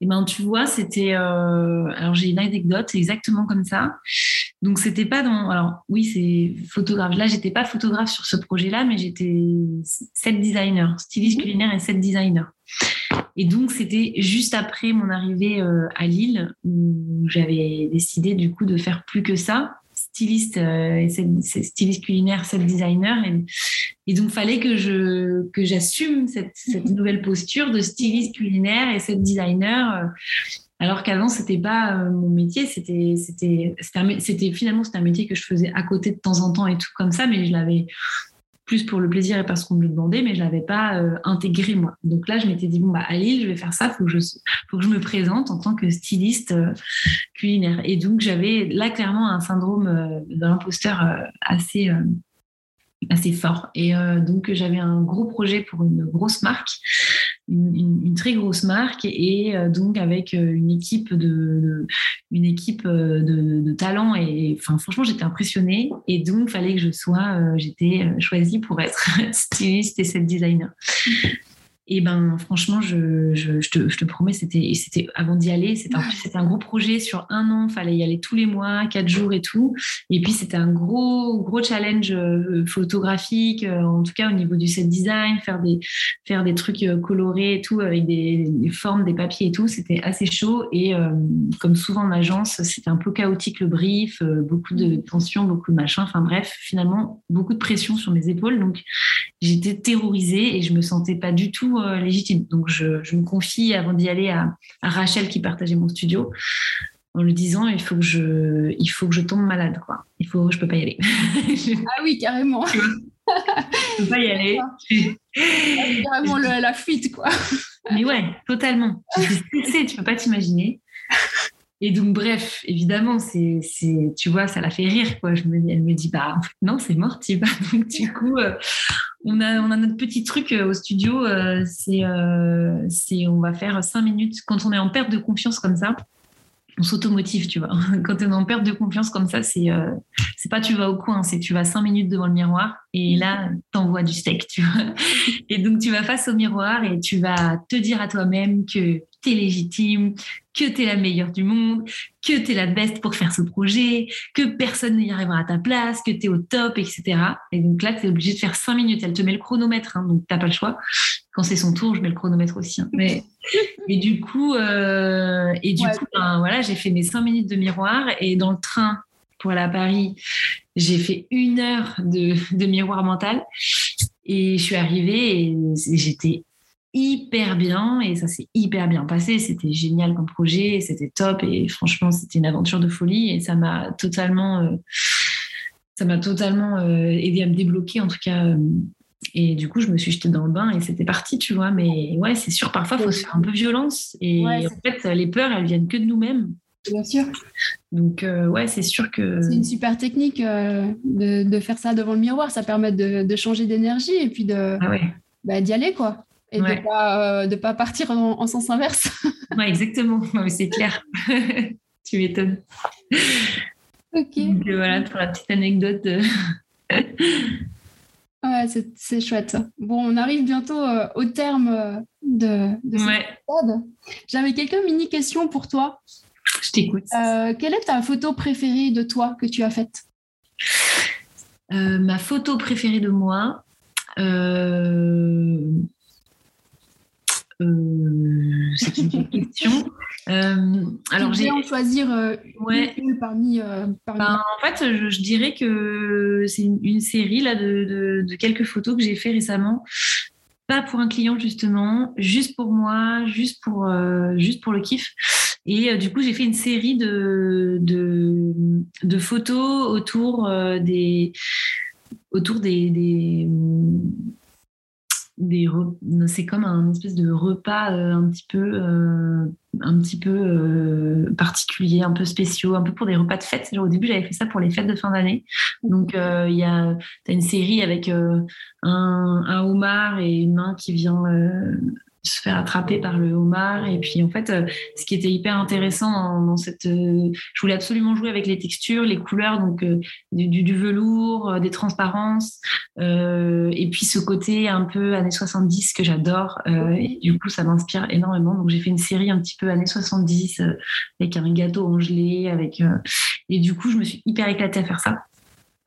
eh ben tu vois, c'était euh, alors j'ai une anecdote exactement comme ça. Donc c'était pas dans alors oui c'est photographe. Là j'étais pas photographe sur ce projet-là, mais j'étais set designer, styliste mhm. culinaire et set designer. Et donc c'était juste après mon arrivée euh, à Lille où j'avais décidé du coup de faire plus que ça styliste euh, styliste culinaire, set designer. Et, et donc, fallait que je que j'assume cette, cette, nouvelle posture de styliste culinaire et set designer. Euh, alors qu'avant, c'était pas euh, mon métier, c'était c'était c'était finalement c'était un métier que je faisais à côté de temps en temps et tout comme ça, mais je l'avais plus pour le plaisir et parce qu'on me le demandait, mais je l'avais pas euh, intégré moi. Donc là, je m'étais dit bon bah à Lille, je vais faire ça, faut faut que je me présente en tant que styliste euh, culinaire. Et donc j'avais là clairement un syndrome euh, de l'imposteur assez fort. Et donc j'avais un gros projet pour une grosse marque une, très grosse marque et euh, donc avec euh, une équipe de, une équipe euh, de, talents et enfin franchement j'étais impressionnée et donc fallait que je sois j'étais choisie pour être styliste et set designer et ben franchement, je, je, je, te, je te, promets, c'était c'était avant d'y aller, c'était un gros projet sur un an, fallait y aller tous les mois, quatre jours et tout. Et puis c'était un gros gros challenge euh, photographique, euh, en tout cas au niveau du set design, faire des faire des trucs euh, colorés et tout avec des, des formes, des papiers et tout. C'était assez chaud et comme souvent en agence, c'était un peu chaotique le brief, beaucoup de tensions, beaucoup de machin. Enfin bref, finalement beaucoup de pression sur mes épaules. Donc j'étais terrorisée et je me sentais pas du tout euh, légitime. Donc, je, me confie avant d'y aller à, Rachel qui partageait mon studio en lui disant il faut que je, il faut que je tombe malade, quoi. Il faut, je peux pas y aller. ah oui, carrément. je peux pas y aller. carrément la fuite, quoi. Mais ouais, totalement. Tu tu peux pas t'imaginer. Et donc, bref, évidemment, c'est, tu vois, ça la fait rire, quoi. Je me, elle me dit, bah, non, c'est mort, tu vas. Donc, du coup, euh, on, a, on notre petit truc euh, au studio, euh, c'est, c'est, on va faire cinq minutes. Quand on est en perte de confiance comme ça, on s'automotive, tu vois. Quand tu es en perte de confiance comme ça, c'est euh, c'est pas tu vas au coin, c'est tu vas cinq minutes devant le miroir et là, t'envoies du steak, tu vois. Et donc, tu vas face au miroir et tu vas te dire à toi-même que tu es légitime, que tu es la meilleure du monde, que tu es la best pour faire ce projet, que personne n'y arrivera à ta place, que tu es au top, etc. Et donc là, tu es obligé de faire cinq minutes. Elle te met le chronomètre, hein, donc tu pas le choix. Quand c'est son tour, je mets le chronomètre aussi. Hein. Mais, et du coup, euh, et du coup ben, voilà, j'ai fait mes cinq minutes de miroir et dans le train pour aller à Paris, j'ai fait une heure de, de miroir mental et je suis arrivée et j'étais hyper bien et ça s'est hyper bien passé. C'était génial comme projet, c'était top et franchement, c'était une aventure de folie et ça m'a totalement, euh, ça m'a totalement euh, aidé à me débloquer en tout cas. Euh, et du coup, je me suis jetée dans le bain et c'était parti, tu vois. Mais ouais, c'est sûr, parfois, il faut se faire un peu violence. Et en fait, les peurs, elles viennent que de nous-mêmes. Bien sûr. Donc, ouais, c'est sûr que. C'est une super technique de, de, faire ça devant le miroir. Ça permet de, de changer d'énergie et puis de, ah bah, d'y aller, quoi et de ne pas, euh, pas, partir en, sens inverse. oui, exactement, c'est clair. tu m'étonnes. Ok. Donc, euh, voilà pour la petite anecdote. ouais, c'est chouette. Bon, on arrive bientôt euh, au terme de, de cette épisode. J'avais quelques mini questions pour toi. Je t'écoute. quelle est ta photo préférée de toi que tu as faite? Ma photo préférée de moi, euh, euh, c'est une question. Euh, alors j'ai en choisir euh, ouais. une parmi. parmi... Ben, en fait, je, dirais que c'est une, série là de, de, quelques photos que j'ai fait récemment. Pas pour un client justement, juste pour moi, juste pour juste pour le kiff. Et du coup, j'ai fait une série de, de, de photos autour des autour des, des c'est comme un espèce de repas euh, un petit peu euh, un petit peu euh, particulier un peu spéciaux un peu pour des repas de fête. Au début j'avais fait ça pour les fêtes de fin d'année. Donc il y a as une série avec un, un, homard et une main qui vient se faire attraper par le homard. Et puis, en fait, euh, ce qui était hyper intéressant dans, cette. Euh, je voulais absolument jouer avec les textures, les couleurs, donc euh, du, velours, des transparences. et puis, ce côté un peu années 70 que j'adore. et du coup, ça m'inspire énormément. Donc, j'ai fait une série un petit peu années 70 avec un gâteau engelé. Avec, et du coup, je me suis hyper éclatée à faire ça.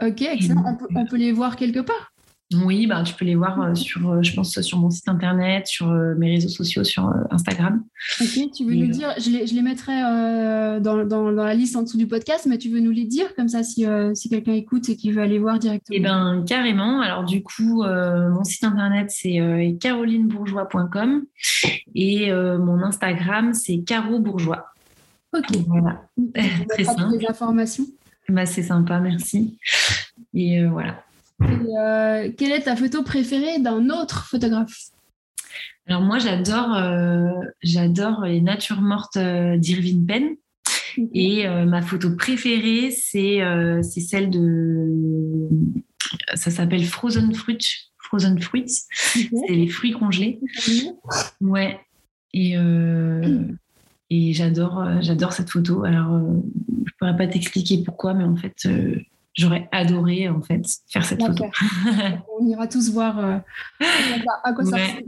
Ok, excellent. on peut les voir quelque part oui, bah, tu peux les voir euh, sur, euh, je pense, sur mon site internet, sur euh, mes réseaux sociaux, sur Instagram. Ok, tu veux nous dire, je les, je les mettrai dans, dans, dans, la liste en dessous du podcast, mais tu veux nous les dire comme ça si, si quelqu'un écoute et qui veut aller voir directement Eh bien, carrément. Alors, du coup, mon site internet, c'est carolinebourgeois.com et mon Instagram, c'est carobourgeois. Ok. Voilà. Très simple. Informations. Bah, c'est sympa, merci. Et voilà. Euh, quelle est ta photo préférée d'un autre photographe? Alors moi, j'adore, euh, j'adore les natures mortes euh, d'Irving Penn. Et ma photo préférée, c'est c'est celle de. Ça s'appelle Frozen Fruits. Frozen Fruits. C'est les fruits congelés. Ouais. Et, et j'adore, j'adore cette photo. Alors, je pourrais pas t'expliquer pourquoi, mais en fait, j'aurais adoré en fait faire cette photo. On ira tous voir euh, à quoi ça ouais.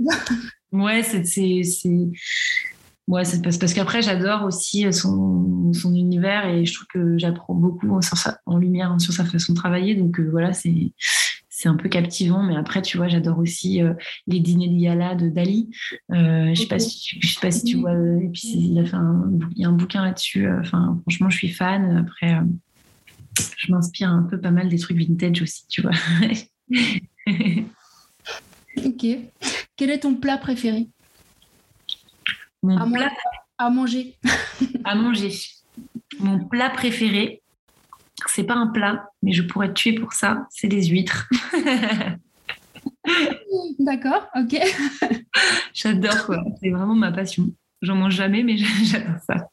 ouais, c'est ouais, c'est parce, parce qu'après j'adore aussi son, son, univers et je trouve que j'apprends beaucoup sur sa, en lumière sur sa façon de travailler. Donc euh, voilà, c'est c'est un peu captivant, mais après, tu vois, j'adore aussi euh, les dîners de de Dali. je sais pas si, je sais pas si tu vois. Et puis il a fait un, il y a un bouquin là-dessus. Enfin, franchement, je suis fan. Après, je m'inspire un peu pas mal des trucs vintage aussi, tu vois. ok. Quel est ton plat préféré? Mon à plat à manger. à manger. Mon plat préféré, c'est pas un plat, mais je pourrais te tuer pour ça, c'est des huîtres. D'accord, ok. J'adore quoi, c'est vraiment ma passion. J'en mange jamais, mais j'adore ça.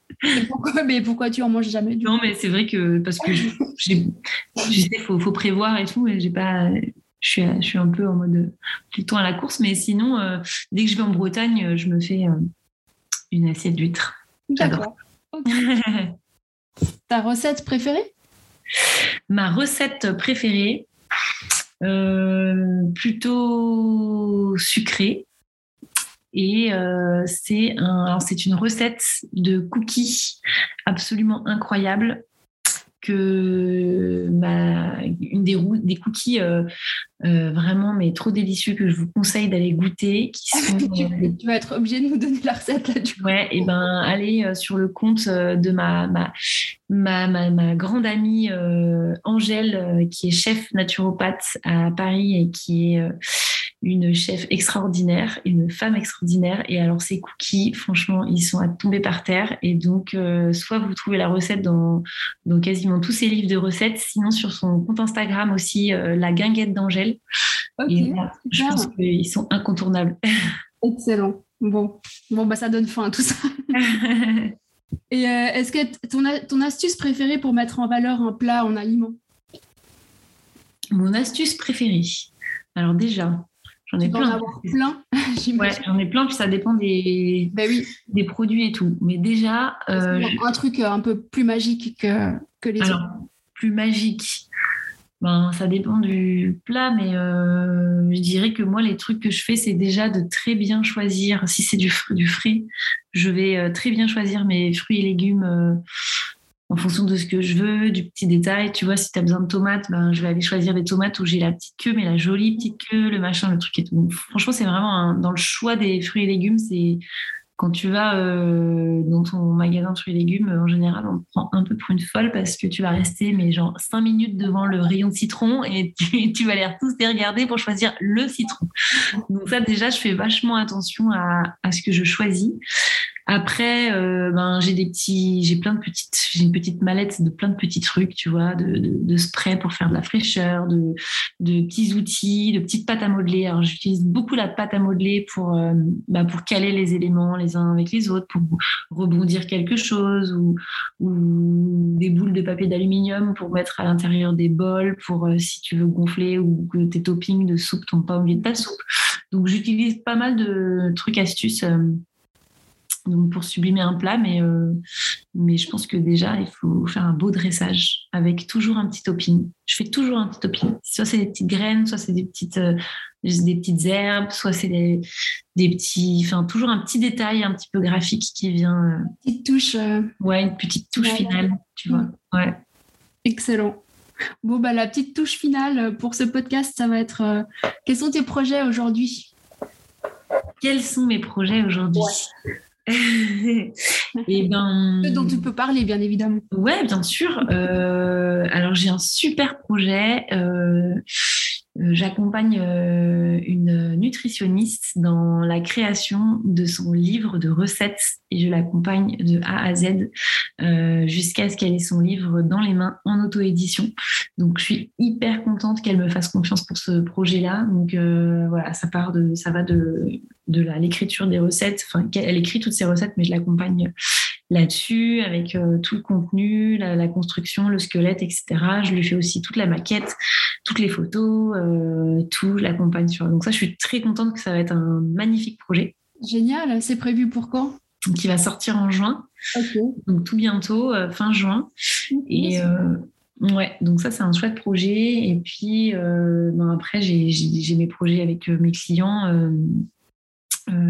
Pourquoi, mais pourquoi tu en manges jamais Non, mais c'est vrai que parce que je, sais, faut, faut prévoir et tout, et j'ai pas. Je suis, je suis un peu en mode temps à la course, mais sinon, euh, dès que je vais en Bretagne, je me fais euh, une assiette d'huîtres. D'accord. Ta recette préférée? Ma recette préférée, euh, plutôt sucrée. Et euh, c'est un, une recette de cookies absolument incroyable que ma, une des, des cookies euh, euh, vraiment mais trop délicieux que je vous conseille d'aller goûter. Qui sont, euh, tu, vas être obligé de nous donner la recette là. Du ouais, et ben allez sur le compte de ma ma, ma, ma, grande amie Angèle qui est chef naturopathe à Paris et qui est une chef extraordinaire, une femme extraordinaire. Et alors, ces cookies, franchement, ils sont à tomber par terre. Et donc, euh, soit vous trouvez la recette dans, dans quasiment tous ses livres de recettes, sinon sur son compte Instagram aussi, euh, La Guinguette d'Angèle. je pense qu'ils sont incontournables. Excellent. Bon, bon bah, ça donne fin à tout ça. Et euh, est-ce que ton, ton astuce préférée pour mettre en valeur un plat en aliment? Mon astuce préférée. Alors déjà, J'en ai plein. plein ouais, j'en ai plein, puis ça dépend des, ben oui. des produits et tout. Mais déjà. Euh, un truc euh, un peu plus magique que, que les Alors, Plus magique. Ben, ça dépend du plat, mais euh, je dirais que moi, les trucs que je fais, c'est déjà de très bien choisir. Si c'est du, du frit, je vais très bien choisir mes fruits et légumes en fonction de ce que je veux, du petit détail. Tu vois, si tu as besoin de tomates, ben, je vais aller choisir des tomates où j'ai la petite queue, mais la jolie petite queue, le machin, le truc et tout. franchement, c'est vraiment dans le choix des fruits et légumes, c'est quand tu vas euh, dans ton magasin de fruits et légumes, en général, on te prend un peu pour une folle parce que tu vas rester, mais genre cinq minutes devant le rayon de citron et tu, vas aller tous les pour choisir le citron. Donc ça, déjà, je fais vachement attention à ce que je choisis. Après, euh, ben j'ai des petits, j'ai plein de petites, j'ai une petite mallette de plein de petits trucs, tu vois, de, de, spray pour faire de la fraîcheur, de, petits outils, de petites pâtes à modeler. Alors j'utilise beaucoup la pâte à modeler pour, euh, ben, pour caler les éléments les uns avec les autres, pour rebondir quelque chose ou, ou des boules de papier d'aluminium pour mettre à l'intérieur des bols, pour euh, si tu veux gonfler ou que tes toppings de soupe tombent pas au milieu de ta soupe. Donc j'utilise pas mal de trucs astuces donc pour sublimer un plat, mais, euh, mais je pense que déjà, il faut faire un beau dressage avec toujours un petit topping. Je fais toujours un petit topping. Soit c'est des petites graines, soit c'est des petites, euh, des petites herbes, soit c'est des, des, petits, enfin toujours un petit détail un petit peu graphique qui vient. Euh, une petite touche. Ouais, une petite touche finale, tu vois. Ouais. Excellent. Bon, bah, la petite touche finale pour ce podcast, ça va être quels sont tes projets aujourd'hui? Quels sont mes projets aujourd'hui? et ben, dont tu peux parler, bien évidemment. Ouais, bien sûr. Euh, alors, j'ai un super projet. Euh, euh, j'accompagne euh, une nutritionniste dans la création de son livre de recettes et je l'accompagne de A à Z euh, jusqu'à ce qu'elle ait son livre dans les mains en auto-édition. Donc je suis hyper contente qu'elle me fasse confiance pour ce projet-là. Donc voilà, ça part de, ça va de, de l'écriture des recettes. Enfin, elle écrit toutes ses recettes, mais je l'accompagne là-dessus avec euh, tout le contenu, la, construction, le squelette, etc. Je lui fais aussi toute la maquette, toutes les photos, euh, tout, je l'accompagne sur. Donc ça, je suis très contente que ça va être un magnifique projet. Génial. C'est prévu pour quand? Qui va sortir en juin. Donc tout bientôt, euh, fin juin. Et ouais, donc ça c'est un chouette projet. Et puis ben, après, j'ai mes projets avec mes clients euh,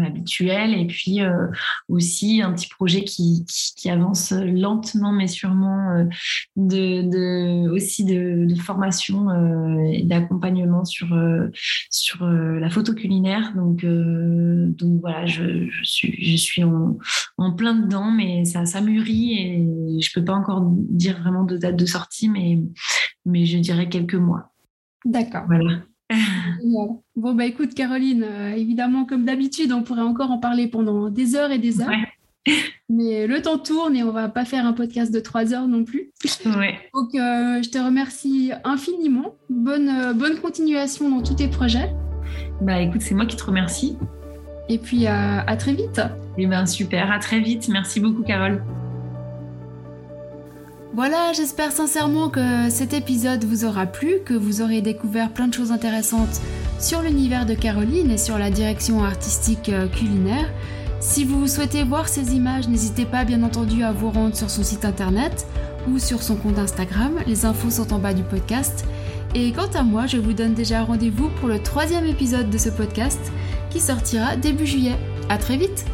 habituel et puis euh, aussi un petit projet qui, qui, avance lentement mais sûrement euh, de, de, aussi de, de formation et d'accompagnement sur, sur la photo culinaire donc, donc voilà je, je, suis, je suis en, en, plein dedans mais ça, ça mûrit et je peux pas encore dire vraiment de date de sortie mais, mais je dirais quelques mois D'accord. Voilà. Bon, bah écoute, Caroline, euh, évidemment, comme d'habitude, on pourrait encore en parler pendant des heures et des heures. Mais le temps tourne et on va pas faire un podcast de trois heures non plus. Donc, euh, je te remercie infiniment. Bonne, euh, bonne continuation dans tous tes projets. Bah écoute, c'est moi qui te remercie. Et puis à très vite. Et eh ben super, à très vite. Merci beaucoup, Carole. Voilà, j'espère sincèrement que cet épisode vous aura plu, que vous aurez découvert plein de choses intéressantes sur l'univers de Caroline et sur la direction artistique euh, culinaire. Si vous souhaitez voir ces images, n'hésitez pas bien entendu à vous rendre sur son site internet ou sur son compte Instagram, les infos sont en bas du podcast. Et quant à moi, je vous donne déjà rendez-vous pour le troisième épisode de ce podcast qui sortira début juillet. A très vite